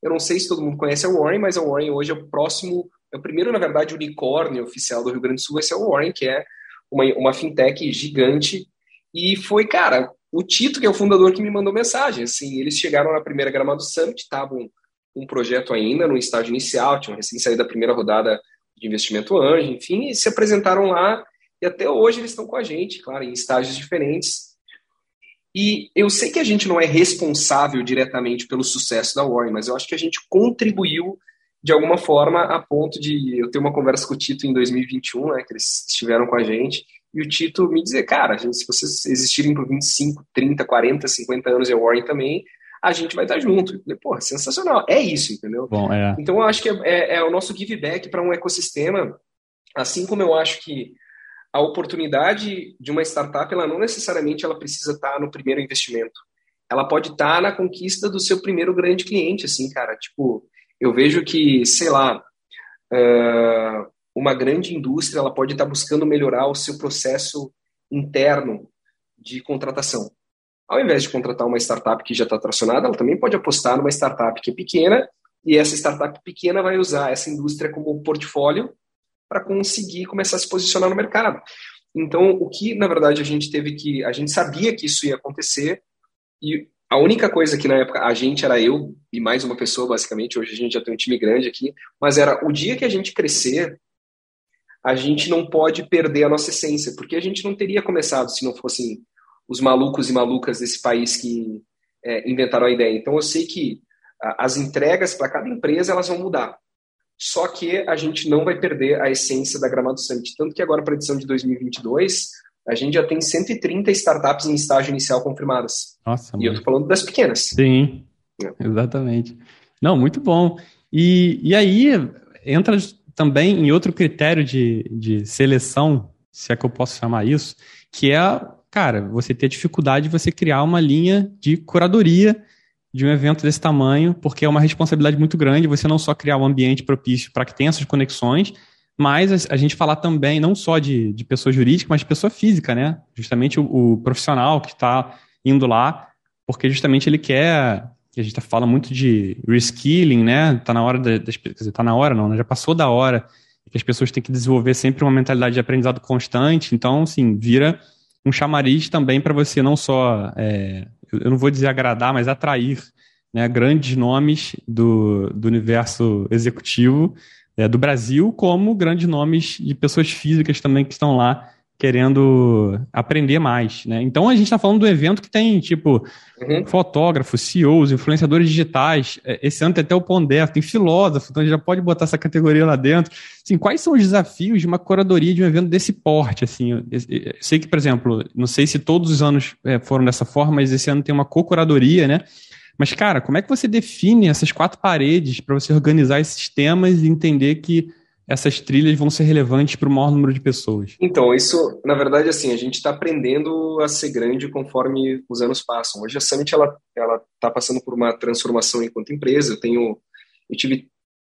Eu não sei se todo mundo conhece a Warren, mas a Warren hoje é o próximo, é o primeiro, na verdade, unicórnio oficial do Rio Grande do Sul, esse é o Warren, que é uma, uma fintech gigante. E foi, cara, o Tito, que é o fundador, que me mandou mensagem. Assim, eles chegaram na primeira Gramado Summit, estavam um projeto ainda no estágio inicial, tinham recém saído da primeira rodada de investimento anjo, enfim, e se apresentaram lá e até hoje eles estão com a gente, claro, em estágios diferentes. E eu sei que a gente não é responsável diretamente pelo sucesso da Warren, mas eu acho que a gente contribuiu de alguma forma a ponto de eu ter uma conversa com o Tito em 2021, né, que eles estiveram com a gente, e o Tito me dizer, cara, gente, se vocês existirem por 25, 30, 40, 50 anos e a Warren também, a gente vai estar junto. Falei, Porra, sensacional. É isso, entendeu? Bom, é. Então eu acho que é, é, é o nosso give back para um ecossistema, assim como eu acho que a oportunidade de uma startup, ela não necessariamente ela precisa estar no primeiro investimento. Ela pode estar na conquista do seu primeiro grande cliente, assim, cara. Tipo, eu vejo que, sei lá, uma grande indústria, ela pode estar buscando melhorar o seu processo interno de contratação. Ao invés de contratar uma startup que já está tracionada, ela também pode apostar numa startup que é pequena e essa startup pequena vai usar essa indústria como portfólio para conseguir começar a se posicionar no mercado. Então, o que na verdade a gente teve que, a gente sabia que isso ia acontecer e a única coisa que na época a gente era eu e mais uma pessoa basicamente, hoje a gente já tem um time grande aqui, mas era o dia que a gente crescer, a gente não pode perder a nossa essência, porque a gente não teria começado se não fossem os malucos e malucas desse país que é, inventaram a ideia. Então eu sei que a, as entregas para cada empresa elas vão mudar. Só que a gente não vai perder a essência da Gramado Summit. Tanto que agora para a edição de 2022, a gente já tem 130 startups em estágio inicial confirmadas. Nossa, e eu estou falando das pequenas. Sim, é. exatamente. Não, muito bom. E, e aí entra também em outro critério de, de seleção, se é que eu posso chamar isso, que é cara, você ter dificuldade de você criar uma linha de curadoria de um evento desse tamanho, porque é uma responsabilidade muito grande você não só criar um ambiente propício para que tenha essas conexões, mas a gente falar também não só de, de pessoa jurídica, mas de pessoa física, né? Justamente o, o profissional que está indo lá, porque justamente ele quer. A gente fala muito de reskilling, né? Está na hora das. Quer dizer, tá na hora, não, né? já passou da hora que as pessoas têm que desenvolver sempre uma mentalidade de aprendizado constante. Então, assim, vira um chamariz também para você não só, é, eu não vou dizer agradar, mas atrair né, grandes nomes do, do universo executivo é, do Brasil, como grandes nomes de pessoas físicas também que estão lá querendo aprender mais, né? Então a gente está falando do evento que tem tipo uhum. fotógrafos, CEOs, influenciadores digitais. É, esse ano tem até o Pondé, tem filósofo, então a gente já pode botar essa categoria lá dentro. Assim, quais são os desafios de uma curadoria de um evento desse porte? Assim, eu, eu sei que, por exemplo, não sei se todos os anos é, foram dessa forma, mas esse ano tem uma co-curadoria, né? Mas, cara, como é que você define essas quatro paredes para você organizar esses temas e entender que essas trilhas vão ser relevantes para o maior número de pessoas? Então, isso, na verdade, assim, a gente está aprendendo a ser grande conforme os anos passam. Hoje a Summit ela está passando por uma transformação enquanto empresa. Eu tenho, eu tive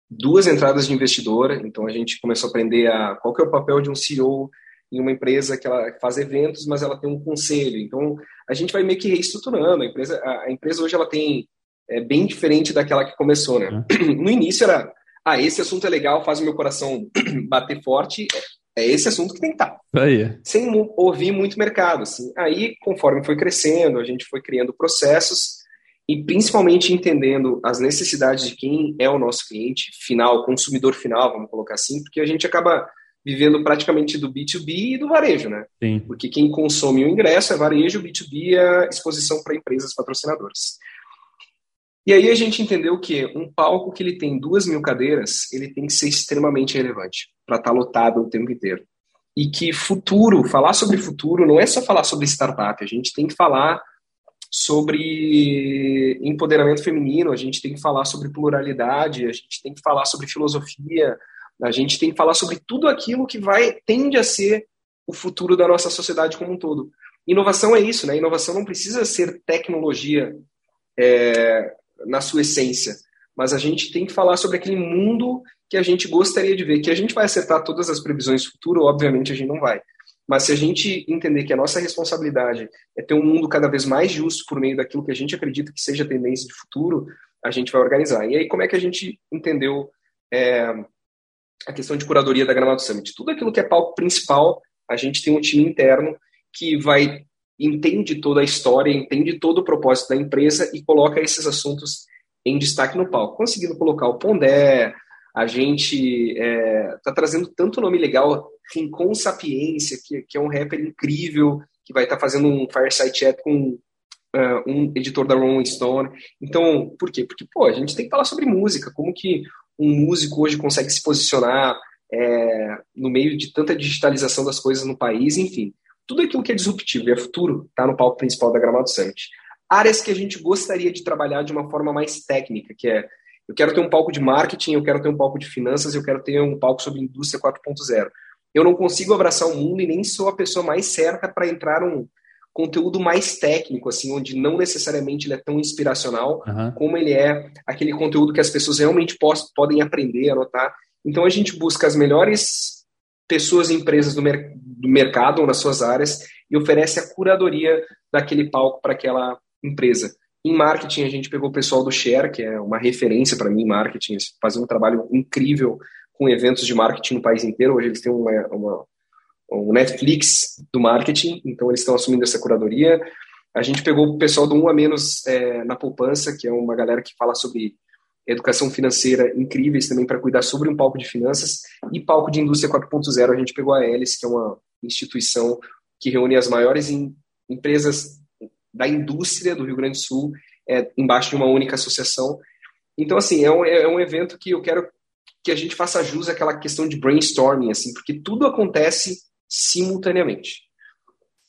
duas entradas de investidora, então a gente começou a aprender a qual que é o papel de um CEO em uma empresa que ela faz eventos, mas ela tem um conselho. Então a gente vai meio que reestruturando. A empresa, a, empresa hoje ela tem é bem diferente daquela que começou, né? É. No início era ah, esse assunto é legal, faz o meu coração bater forte, é esse assunto que tem que estar. Aí. Sem ouvir muito mercado. Assim. Aí, conforme foi crescendo, a gente foi criando processos e principalmente entendendo as necessidades de quem é o nosso cliente final, consumidor final, vamos colocar assim, porque a gente acaba vivendo praticamente do B2B e do varejo, né? Sim. Porque quem consome o ingresso é varejo, B2B é exposição para empresas patrocinadoras. E aí a gente entendeu que um palco que ele tem duas mil cadeiras, ele tem que ser extremamente relevante para estar tá lotado o tempo inteiro. e que futuro, falar sobre futuro não é só falar sobre startup, a gente tem que falar sobre empoderamento feminino, a gente tem que falar sobre pluralidade, a gente tem que falar sobre filosofia, a gente tem que falar sobre tudo aquilo que vai tende a ser o futuro da nossa sociedade como um todo. Inovação é isso, né? Inovação não precisa ser tecnologia é, na sua essência, mas a gente tem que falar sobre aquele mundo que a gente gostaria de ver. Que a gente vai acertar todas as previsões do futuro, obviamente a gente não vai. Mas se a gente entender que a nossa responsabilidade é ter um mundo cada vez mais justo por meio daquilo que a gente acredita que seja tendência de futuro, a gente vai organizar. E aí, como é que a gente entendeu é, a questão de curadoria da Gramado Summit? Tudo aquilo que é palco principal, a gente tem um time interno que vai entende toda a história, entende todo o propósito da empresa e coloca esses assuntos em destaque no palco. Conseguindo colocar o Pondé, a gente está é, tá trazendo tanto nome legal, Rincon Sapiência, que, que é um rapper incrível, que vai estar tá fazendo um fireside chat com uh, um editor da Rolling Stone. Então, por quê? Porque, pô, a gente tem que falar sobre música, como que um músico hoje consegue se posicionar é, no meio de tanta digitalização das coisas no país, enfim. Tudo aquilo que é disruptivo e é futuro está no palco principal da Gramado Summit. Áreas que a gente gostaria de trabalhar de uma forma mais técnica, que é eu quero ter um palco de marketing, eu quero ter um palco de finanças, eu quero ter um palco sobre indústria 4.0. Eu não consigo abraçar o mundo e nem sou a pessoa mais certa para entrar num conteúdo mais técnico, assim, onde não necessariamente ele é tão inspiracional, uhum. como ele é aquele conteúdo que as pessoas realmente podem aprender, anotar. Então a gente busca as melhores pessoas e empresas do, mer do mercado ou nas suas áreas e oferece a curadoria daquele palco para aquela empresa. Em marketing, a gente pegou o pessoal do Share, que é uma referência para mim em marketing, fazem um trabalho incrível com eventos de marketing no país inteiro. Hoje eles têm uma, uma um Netflix do marketing, então eles estão assumindo essa curadoria. A gente pegou o pessoal do Um a Menos é, na Poupança, que é uma galera que fala sobre educação financeira incríveis também para cuidar sobre um palco de finanças e palco de indústria 4.0. A gente pegou a Hélice, que é uma instituição que reúne as maiores empresas da indústria do Rio Grande do Sul é, embaixo de uma única associação. Então, assim, é um, é um evento que eu quero que a gente faça jus àquela questão de brainstorming, assim, porque tudo acontece simultaneamente.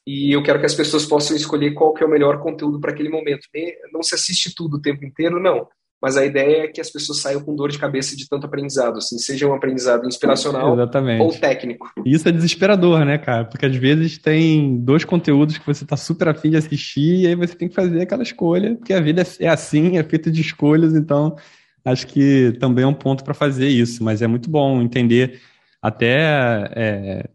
E eu quero que as pessoas possam escolher qual que é o melhor conteúdo para aquele momento. Não se assiste tudo o tempo inteiro, não mas a ideia é que as pessoas saiam com dor de cabeça de tanto aprendizado, assim, seja um aprendizado inspiracional Exatamente. ou técnico. Isso é desesperador, né, cara? Porque às vezes tem dois conteúdos que você tá super afim de assistir e aí você tem que fazer aquela escolha, porque a vida é assim, é feita de escolhas, então acho que também é um ponto para fazer isso, mas é muito bom entender até é,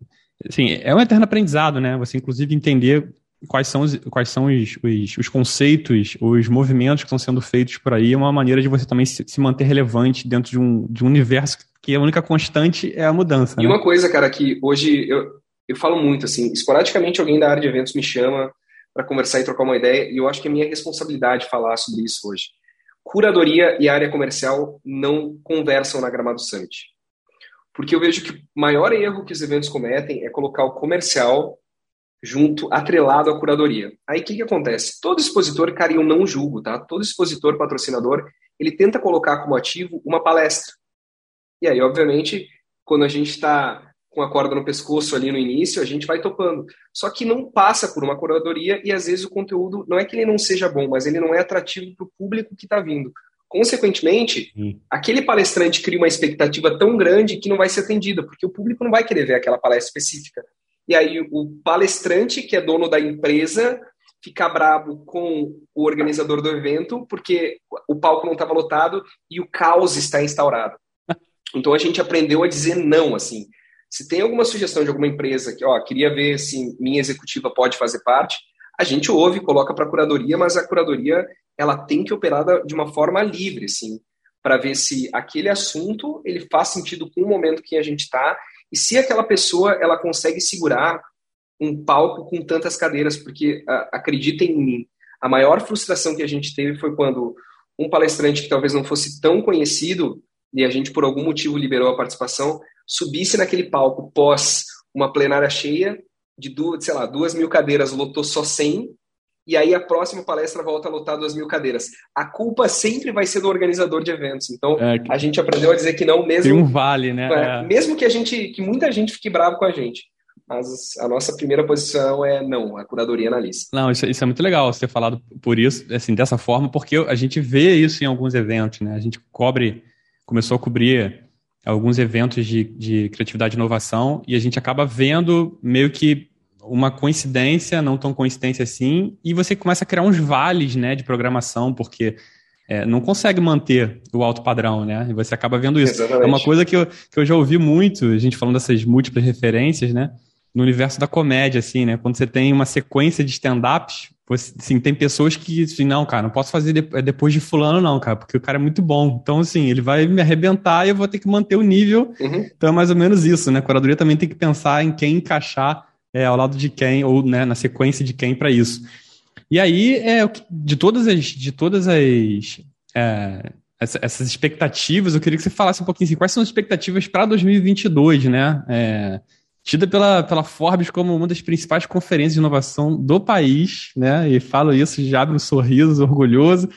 assim, é um eterno aprendizado, né? Você inclusive entender quais são, os, quais são os, os, os, conceitos, os movimentos que estão sendo feitos por aí, é uma maneira de você também se, se, manter relevante dentro de um, de um universo que a única constante é a mudança. E né? uma coisa, cara, que hoje eu, eu falo muito, assim, esporadicamente alguém da área de eventos me chama para conversar e trocar uma ideia, e eu acho que é minha responsabilidade falar sobre isso hoje. Curadoria e área comercial não conversam na Gramado Summit. Porque eu vejo que o maior erro que os eventos cometem é colocar o comercial junto, atrelado à curadoria. Aí o que, que acontece? Todo expositor, cara, eu não julgo, tá? Todo expositor, patrocinador, ele tenta colocar como ativo uma palestra. E aí, obviamente, quando a gente está com a corda no pescoço ali no início, a gente vai topando. Só que não passa por uma curadoria e às vezes o conteúdo não é que ele não seja bom, mas ele não é atrativo para o público que está vindo. Consequentemente, hum. aquele palestrante cria uma expectativa tão grande que não vai ser atendida, porque o público não vai querer ver aquela palestra específica. E aí o palestrante, que é dono da empresa, fica bravo com o organizador do evento, porque o palco não estava lotado e o caos está instaurado. Então a gente aprendeu a dizer não, assim. Se tem alguma sugestão de alguma empresa que, ó, queria ver se minha executiva pode fazer parte, a gente ouve, coloca para a curadoria, mas a curadoria ela tem que operar de uma forma livre, assim, para ver se aquele assunto ele faz sentido com o momento que a gente está e se aquela pessoa ela consegue segurar um palco com tantas cadeiras, porque acreditem em mim, a maior frustração que a gente teve foi quando um palestrante que talvez não fosse tão conhecido e a gente por algum motivo liberou a participação, subisse naquele palco pós uma plenária cheia de duas, sei lá, duas mil cadeiras, lotou só 100 e aí a próxima palestra volta a lotar duas mil cadeiras. A culpa sempre vai ser do organizador de eventos. Então, é, a gente aprendeu a dizer que não mesmo. Tem um vale, né? É, é. Mesmo que a gente, que muita gente fique bravo com a gente. mas a nossa primeira posição é não, a curadoria analista. Não, isso, isso, é muito legal você ter falado por isso, assim, dessa forma, porque a gente vê isso em alguns eventos, né? A gente cobre, começou a cobrir alguns eventos de, de criatividade e inovação e a gente acaba vendo meio que uma coincidência, não tão coincidência assim, e você começa a criar uns vales, né, de programação, porque é, não consegue manter o alto padrão, né? E você acaba vendo isso. Exatamente. É uma coisa que eu, que eu já ouvi muito, a gente falando dessas múltiplas referências, né? No universo da comédia, assim, né? Quando você tem uma sequência de stand-ups, assim, tem pessoas que, assim, não, cara, não posso fazer é depois de fulano, não, cara, porque o cara é muito bom. Então, assim, ele vai me arrebentar e eu vou ter que manter o nível. Uhum. Então é mais ou menos isso, né? A curadoria também tem que pensar em quem encaixar é, ao lado de quem, ou né, na sequência de quem para isso. E aí, é, de todas as, de todas as é, essas expectativas, eu queria que você falasse um pouquinho assim, quais são as expectativas para 2022, né? É, tida pela, pela Forbes como uma das principais conferências de inovação do país, né? E falo isso, já abre um sorriso orgulhoso.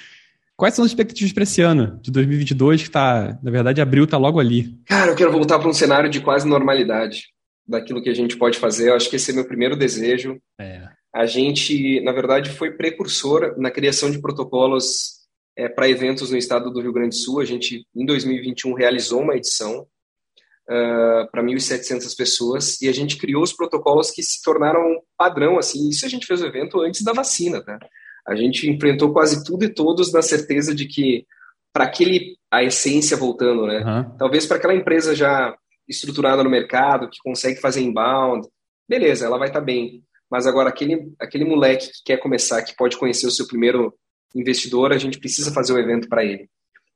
Quais são as expectativas para esse ano de 2022, que está, na verdade, abril está logo ali? Cara, eu quero voltar para um cenário de quase normalidade daquilo que a gente pode fazer. Eu acho que esse é meu primeiro desejo. É. A gente, na verdade, foi precursor na criação de protocolos é, para eventos no estado do Rio Grande do Sul. A gente, em 2021, realizou uma edição uh, para 1.700 pessoas e a gente criou os protocolos que se tornaram padrão. Assim, isso a gente fez o evento antes da vacina. Tá? A gente enfrentou quase tudo e todos na certeza de que para aquele a essência voltando, né? Uhum. Talvez para aquela empresa já estruturada no mercado, que consegue fazer inbound, beleza, ela vai estar tá bem. Mas agora, aquele, aquele moleque que quer começar, que pode conhecer o seu primeiro investidor, a gente precisa fazer o um evento para ele.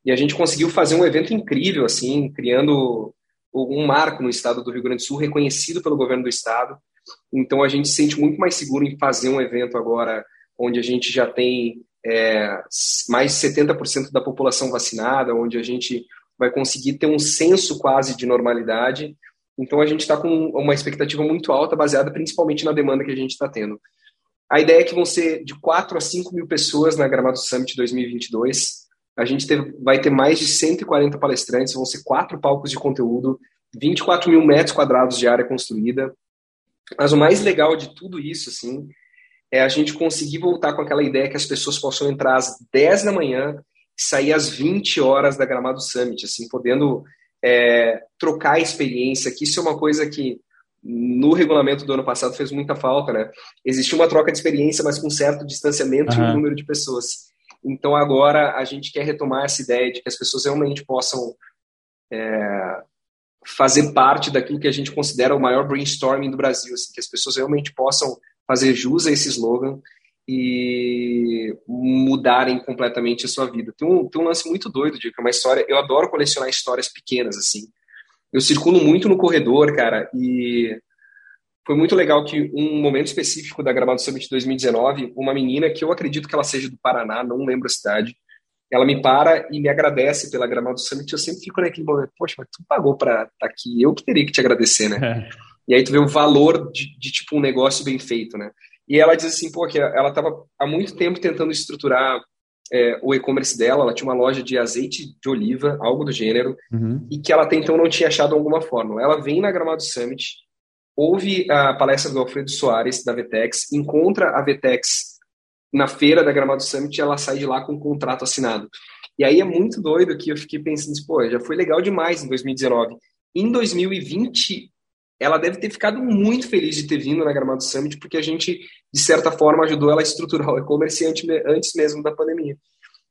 E a gente conseguiu fazer um evento incrível, assim, criando um marco no estado do Rio Grande do Sul, reconhecido pelo governo do estado. Então, a gente se sente muito mais seguro em fazer um evento agora, onde a gente já tem é, mais de 70% da população vacinada, onde a gente vai conseguir ter um senso quase de normalidade. Então a gente está com uma expectativa muito alta, baseada principalmente na demanda que a gente está tendo. A ideia é que vão ser de 4 a 5 mil pessoas na Gramado Summit 2022. A gente teve, vai ter mais de 140 palestrantes, vão ser quatro palcos de conteúdo, 24 mil metros quadrados de área construída. Mas o mais legal de tudo isso, assim, é a gente conseguir voltar com aquela ideia que as pessoas possam entrar às 10 da manhã sair às 20 horas da Gramado Summit, assim, podendo é, trocar a experiência, que isso é uma coisa que no regulamento do ano passado fez muita falta, né? Existia uma troca de experiência, mas com certo distanciamento uhum. e número de pessoas. Então agora a gente quer retomar essa ideia de que as pessoas realmente possam é, fazer parte daquilo que a gente considera o maior brainstorming do Brasil, assim, que as pessoas realmente possam fazer jus a esse slogan e mudarem completamente a sua vida. Tem um, tem um lance muito doido, de é uma história. Eu adoro colecionar histórias pequenas, assim. Eu circulo muito no corredor, cara, e foi muito legal que um momento específico da Gramado Summit 2019, uma menina que eu acredito que ela seja do Paraná, não lembro a cidade, ela me para e me agradece pela Gramado Summit. Eu sempre fico naquele momento, poxa, mas tu pagou para estar tá aqui, eu que teria que te agradecer, né? É. E aí tu vê o valor de, de, tipo um negócio bem feito, né? E ela diz assim, pô, que ela estava há muito tempo tentando estruturar é, o e-commerce dela, ela tinha uma loja de azeite de oliva, algo do gênero, uhum. e que ela até então não tinha achado alguma fórmula. Ela vem na Gramado Summit, ouve a palestra do Alfredo Soares, da Vetex, encontra a Vetex na feira da Gramado Summit e ela sai de lá com um contrato assinado. E aí é muito doido que eu fiquei pensando, pô, já foi legal demais em 2019. Em 2020, ela deve ter ficado muito feliz de ter vindo na Gramado Summit, porque a gente, de certa forma, ajudou ela a estruturar o e-commerce antes mesmo da pandemia.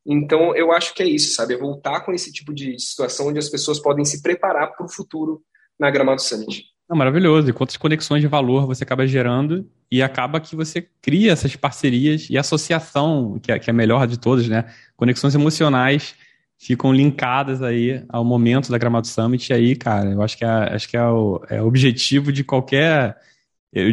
Então, eu acho que é isso, sabe? É voltar com esse tipo de situação onde as pessoas podem se preparar para o futuro na Gramado Summit. Não, maravilhoso. E quantas conexões de valor você acaba gerando e acaba que você cria essas parcerias e associação, que é, que é a melhor de todas, né? Conexões emocionais ficam linkadas aí ao momento da Gramado Summit. Aí, cara, eu acho que é, acho que é o, é o objetivo de qualquer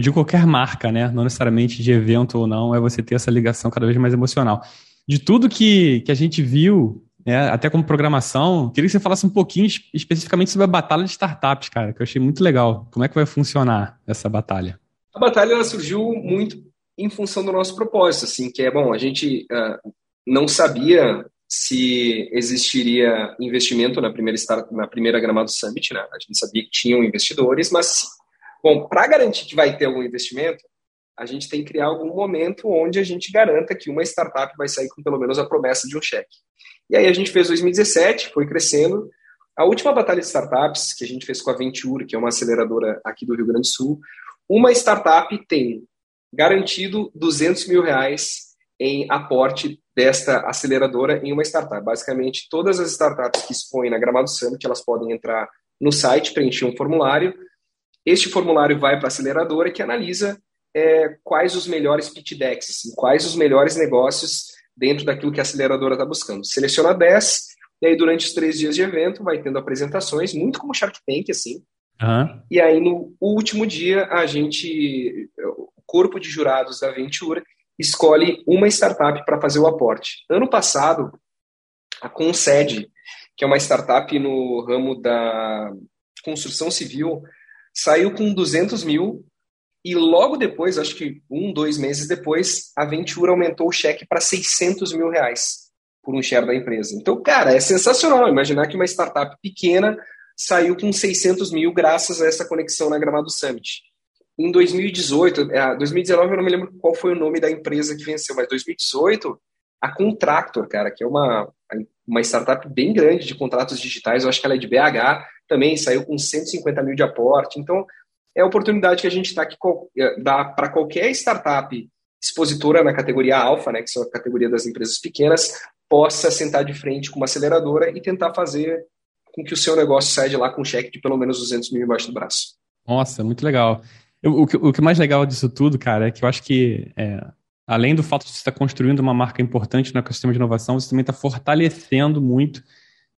de qualquer marca, né? Não necessariamente de evento ou não, é você ter essa ligação cada vez mais emocional. De tudo que, que a gente viu, né, até como programação, queria que você falasse um pouquinho especificamente sobre a batalha de startups, cara, que eu achei muito legal. Como é que vai funcionar essa batalha? A batalha ela surgiu muito em função do nosso propósito, assim, que é bom. A gente uh, não sabia se existiria investimento na primeira, na primeira Gramado Summit, né? A gente sabia que tinham investidores, mas Bom, para garantir que vai ter algum investimento, a gente tem que criar algum momento onde a gente garanta que uma startup vai sair com pelo menos a promessa de um cheque. E aí a gente fez 2017, foi crescendo. A última batalha de startups que a gente fez com a Venture, que é uma aceleradora aqui do Rio Grande do Sul, uma startup tem garantido 200 mil reais em aporte desta aceleradora em uma startup. Basicamente, todas as startups que expõem na Gramado Summit, elas podem entrar no site, preencher um formulário. Este formulário vai para a aceleradora que analisa é, quais os melhores pitch decks, assim, quais os melhores negócios dentro daquilo que a aceleradora está buscando. Seleciona 10, e aí durante os três dias de evento vai tendo apresentações, muito como Shark Tank, assim. Uhum. E aí no último dia a gente, o corpo de jurados da Ventura escolhe uma startup para fazer o aporte. Ano passado, a Concede, que é uma startup no ramo da construção civil, saiu com 200 mil e logo depois, acho que um, dois meses depois, a Ventura aumentou o cheque para 600 mil reais por um share da empresa. Então, cara, é sensacional imaginar que uma startup pequena saiu com 600 mil graças a essa conexão na Gramado Summit. Em 2018, 2019 é, eu não me lembro qual foi o nome da empresa que venceu, mas 2018, a Contractor, cara, que é uma, uma startup bem grande de contratos digitais, eu acho que ela é de BH, também saiu com 150 mil de aporte. Então, é a oportunidade que a gente está que é, dá para qualquer startup expositora na categoria alfa, né, que são a categoria das empresas pequenas, possa sentar de frente com uma aceleradora e tentar fazer com que o seu negócio saia de lá com um cheque de pelo menos 200 mil embaixo do braço. Nossa, muito legal. O, que, o que mais legal disso tudo, cara, é que eu acho que, é, além do fato de você estar construindo uma marca importante no ecossistema de inovação, você também está fortalecendo muito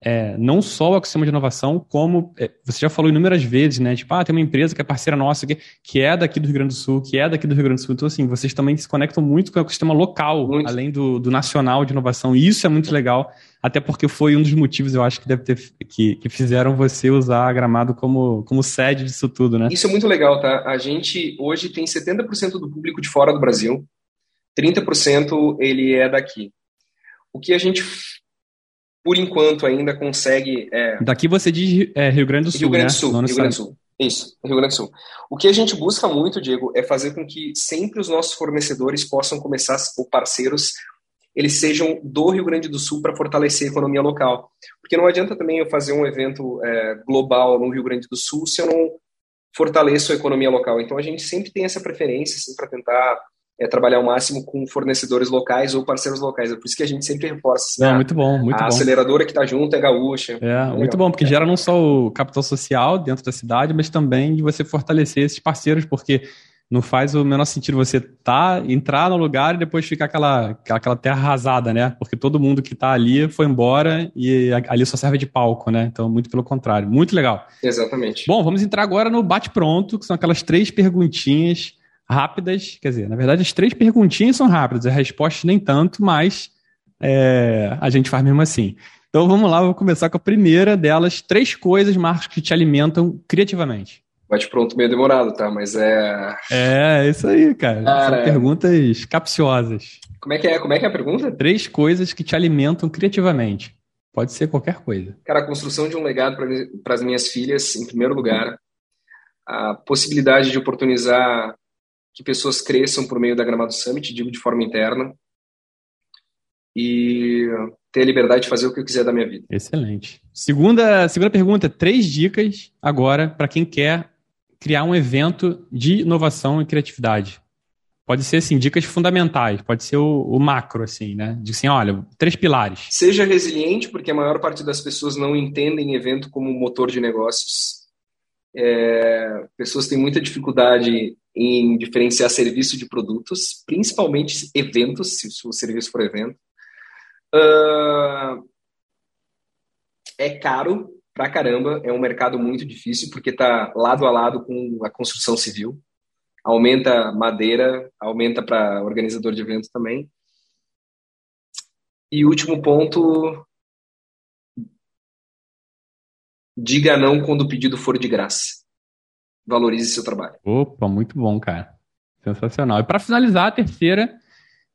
é, não só o ecossistema de inovação, como é, você já falou inúmeras vezes, né? Tipo, ah, tem uma empresa que é parceira nossa, que, que é daqui do Rio Grande do Sul, que é daqui do Rio Grande do Sul. Então, assim, vocês também se conectam muito com o ecossistema local, muito. além do, do nacional de inovação. E isso é muito legal, até porque foi um dos motivos, eu acho, que deve ter que, que fizeram você usar a Gramado como, como sede disso tudo, né? Isso é muito legal, tá? A gente hoje tem 70% do público de fora do Brasil, 30% ele é daqui. O que a gente por enquanto, ainda consegue. É... Daqui você diz é, Rio Grande do Sul. Rio Grande do né? Sul, Rio Grande do Sul. Isso, Rio Grande do Sul. O que a gente busca muito, Diego, é fazer com que sempre os nossos fornecedores possam começar, ou parceiros, eles sejam do Rio Grande do Sul para fortalecer a economia local. Porque não adianta também eu fazer um evento é, global no Rio Grande do Sul se eu não fortaleço a economia local. Então a gente sempre tem essa preferência assim, para tentar é, trabalhar ao máximo com fornecedores locais ou parceiros locais. É por isso que a gente sempre reforça. Assim, é, muito bom, muito a bom. aceleradora que está junto é gaúcha. É, é muito bom, porque gera não só o capital social dentro da cidade, mas também de você fortalecer esses parceiros, porque não faz o menor sentido você tá, entrar no lugar e depois ficar aquela, aquela terra arrasada, né? Porque todo mundo que está ali foi embora e ali só serve de palco, né? Então, muito pelo contrário. Muito legal. Exatamente. Bom, vamos entrar agora no bate-pronto, que são aquelas três perguntinhas rápidas, quer dizer, na verdade as três perguntinhas são rápidas, as respostas nem tanto, mas é, a gente faz mesmo assim. Então vamos lá, vou começar com a primeira delas, três coisas, Marcos, que te alimentam criativamente. Bate pronto meio demorado, tá? Mas é. É, isso aí, cara. cara São perguntas capciosas. Como é que é? Como é que é a pergunta? Três coisas que te alimentam criativamente. Pode ser qualquer coisa. Cara, a construção de um legado para as minhas filhas, em primeiro lugar. A possibilidade de oportunizar que pessoas cresçam por meio da Gramado Summit, digo de forma interna, e ter a liberdade de fazer o que eu quiser da minha vida. Excelente. Segunda, segunda pergunta, três dicas agora para quem quer criar um evento de inovação e criatividade. Pode ser, assim, dicas fundamentais, pode ser o, o, macro, assim, né? De assim, olha, três pilares. Seja resiliente, porque a maior parte das pessoas não entendem evento como motor de negócios. É, pessoas têm muita dificuldade em diferenciar serviço de produtos, principalmente eventos, se o serviço for evento. Uh, é caro pra caramba, é um mercado muito difícil, porque está lado a lado com a construção civil. Aumenta madeira, aumenta para organizador de eventos também. E último ponto, diga não quando o pedido for de graça valorize seu trabalho. Opa, muito bom, cara. Sensacional. E para finalizar, a terceira,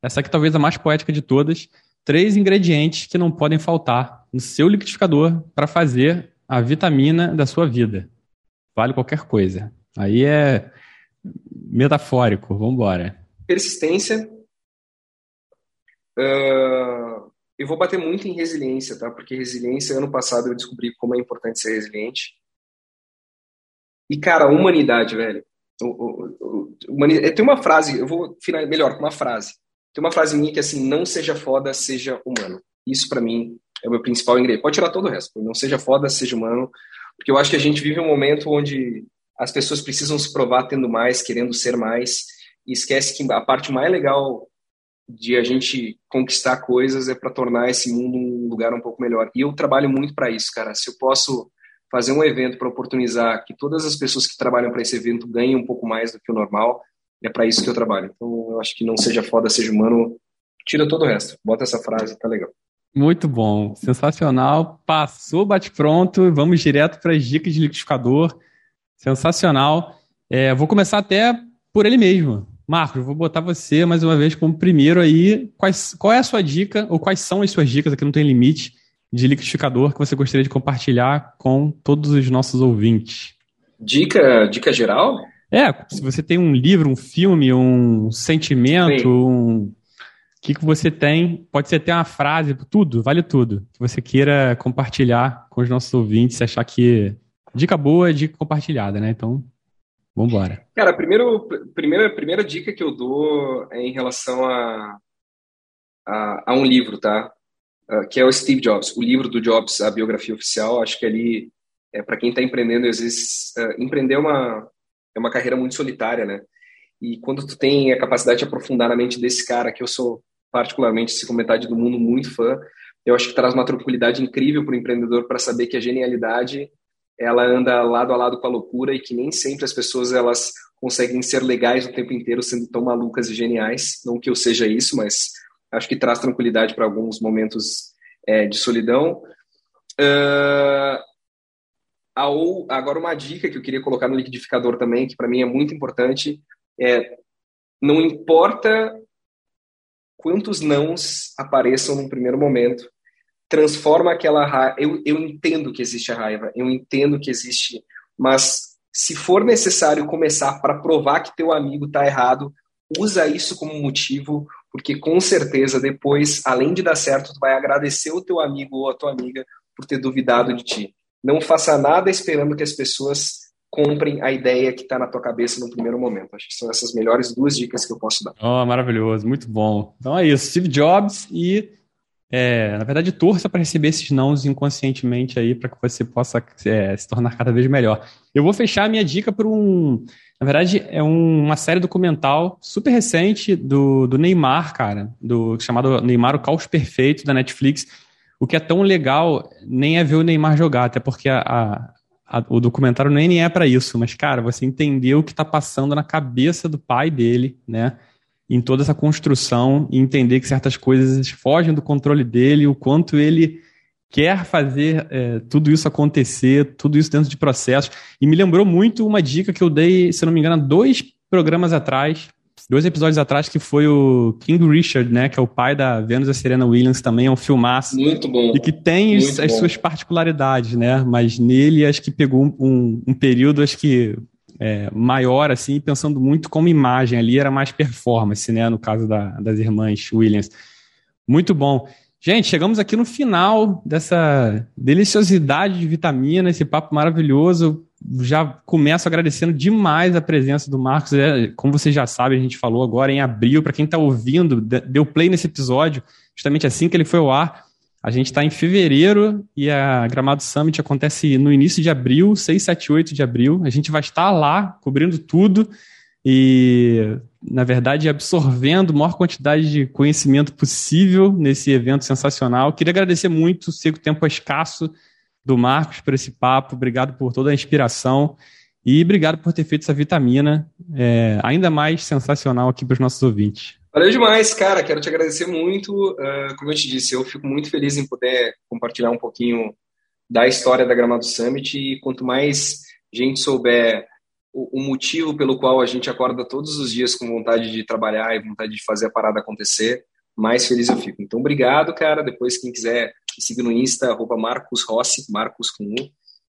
essa aqui talvez a mais poética de todas, três ingredientes que não podem faltar no seu liquidificador para fazer a vitamina da sua vida. Vale qualquer coisa. Aí é metafórico, vamos embora. Persistência. Uh, eu vou bater muito em resiliência, tá? Porque resiliência, ano passado eu descobri como é importante ser resiliente. E, cara, humanidade, velho. O, o, tem uma frase, eu vou finalizar melhor com uma frase. Tem uma frase minha que é assim: não seja foda, seja humano. Isso para mim é o meu principal ingrediente. Pode tirar todo o resto. Não seja foda, seja humano. Porque eu acho que a gente vive um momento onde as pessoas precisam se provar tendo mais, querendo ser mais, e esquece que a parte mais legal de a gente conquistar coisas é para tornar esse mundo um lugar um pouco melhor. E eu trabalho muito para isso, cara. Se eu posso fazer um evento para oportunizar que todas as pessoas que trabalham para esse evento ganhem um pouco mais do que o normal, é para isso que eu trabalho. Então, eu acho que não seja foda, seja humano, tira todo o resto. Bota essa frase, tá legal. Muito bom, sensacional. Passou, bate pronto. Vamos direto para as dicas de liquidificador. Sensacional. É, vou começar até por ele mesmo. Marcos, vou botar você mais uma vez como primeiro aí. Quais, qual é a sua dica, ou quais são as suas dicas, aqui não tem limite, de liquidificador que você gostaria de compartilhar com todos os nossos ouvintes? Dica, dica geral? É, se você tem um livro, um filme, um sentimento, Sim. um. O que, que você tem? Pode ser até uma frase, tudo, vale tudo. Que você queira compartilhar com os nossos ouvintes, se achar que. Dica boa é dica compartilhada, né? Então, vamos embora. Cara, primeiro, primeira, primeira dica que eu dou é em relação a, a, a um livro, tá? Uh, que é o Steve Jobs, o livro do Jobs, a biografia oficial. Acho que ali, é, para quem está empreendendo, às vezes, uh, empreender é uma, é uma carreira muito solitária, né? E quando tu tem a capacidade de aprofundar na mente desse cara, que eu sou particularmente, se com metade do mundo, muito fã, eu acho que traz uma tranquilidade incrível para o empreendedor para saber que a genialidade ela anda lado a lado com a loucura e que nem sempre as pessoas elas conseguem ser legais o tempo inteiro sendo tão malucas e geniais. Não que eu seja isso, mas acho que traz tranquilidade para alguns momentos é, de solidão. Uh, agora, uma dica que eu queria colocar no liquidificador também, que para mim é muito importante, é não importa quantos nãos apareçam no primeiro momento, transforma aquela raiva. Eu, eu entendo que existe a raiva, eu entendo que existe, mas se for necessário começar para provar que teu amigo está errado, usa isso como motivo, porque com certeza depois, além de dar certo, tu vai agradecer o teu amigo ou a tua amiga por ter duvidado de ti. Não faça nada esperando que as pessoas comprem a ideia que está na tua cabeça no primeiro momento. Acho que são essas melhores duas dicas que eu posso dar. Oh, maravilhoso, muito bom. Então é isso, Steve Jobs e é, na verdade, torça para receber esses nãos inconscientemente aí para que você possa é, se tornar cada vez melhor. Eu vou fechar a minha dica por um. Na verdade, é um, uma série documental super recente do, do Neymar, cara, do chamado Neymar, o Caos Perfeito da Netflix o que é tão legal nem é ver o Neymar jogar, até porque a, a, o documentário nem é para isso, mas, cara, você entendeu o que está passando na cabeça do pai dele, né? Em toda essa construção e entender que certas coisas fogem do controle dele, o quanto ele quer fazer é, tudo isso acontecer, tudo isso dentro de processo. E me lembrou muito uma dica que eu dei, se não me engano, dois programas atrás, dois episódios atrás, que foi o King Richard, né? Que é o pai da Venus e Serena Williams, também é um filmaço. Muito bom. E que tem as suas particularidades, né? Mas nele acho que pegou um, um período, acho que é, maior, assim, pensando muito como imagem ali, era mais performance, né? No caso da, das irmãs Williams. Muito bom. Gente, chegamos aqui no final dessa deliciosidade de vitamina, esse papo maravilhoso já começo agradecendo demais a presença do Marcos. É, como você já sabe, a gente falou agora em abril. Para quem está ouvindo, deu play nesse episódio, justamente assim que ele foi ao ar. A gente está em fevereiro e a Gramado Summit acontece no início de abril, 6, 7, 8 de abril. A gente vai estar lá cobrindo tudo e, na verdade, absorvendo a maior quantidade de conhecimento possível nesse evento sensacional. Queria agradecer muito, sei que o tempo é escasso do Marcos por esse papo, obrigado por toda a inspiração e obrigado por ter feito essa vitamina é, ainda mais sensacional aqui para os nossos ouvintes. Valeu demais, cara. Quero te agradecer muito. Uh, como eu te disse, eu fico muito feliz em poder compartilhar um pouquinho da história da Gramado Summit e quanto mais gente souber o, o, motivo pelo qual a gente acorda todos os dias com vontade de trabalhar e vontade de fazer a parada acontecer, mais feliz eu fico. Então, obrigado, cara. Depois, quem quiser me siga no Insta, arroba Marcos Rossi, Marcos com um.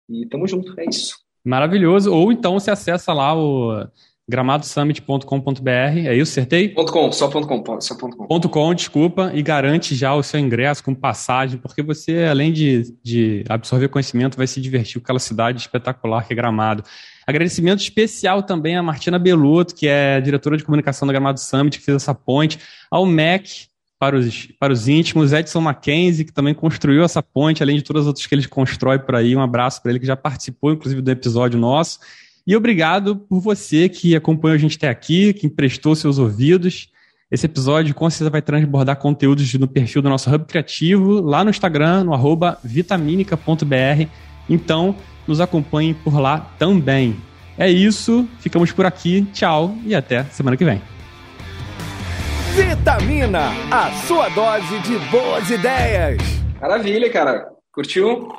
E tamo junto, é isso. Maravilhoso. Ou então você acessa lá o gramadosummit.com.br, é isso, acertei? Ponto .com, só ponto .com, só ponto .com. Ponto .com, desculpa, e garante já o seu ingresso com passagem, porque você, além de, de absorver conhecimento, vai se divertir com aquela cidade espetacular que é Gramado. Agradecimento especial também à Martina Beluto, que é diretora de comunicação da Gramado Summit, que fez essa ponte, ao MEC, para os, para os íntimos, Edson Mackenzie, que também construiu essa ponte, além de todas as outras que ele constrói por aí. Um abraço para ele, que já participou, inclusive, do episódio nosso. E obrigado por você que acompanhou a gente até aqui, que emprestou seus ouvidos. Esse episódio com certeza vai transbordar conteúdos no perfil do nosso Hub Criativo, lá no Instagram, no arroba vitaminica.br. Então, nos acompanhem por lá também. É isso, ficamos por aqui, tchau e até semana que vem. Vitamina, a sua dose de boas ideias. Maravilha, cara. Curtiu?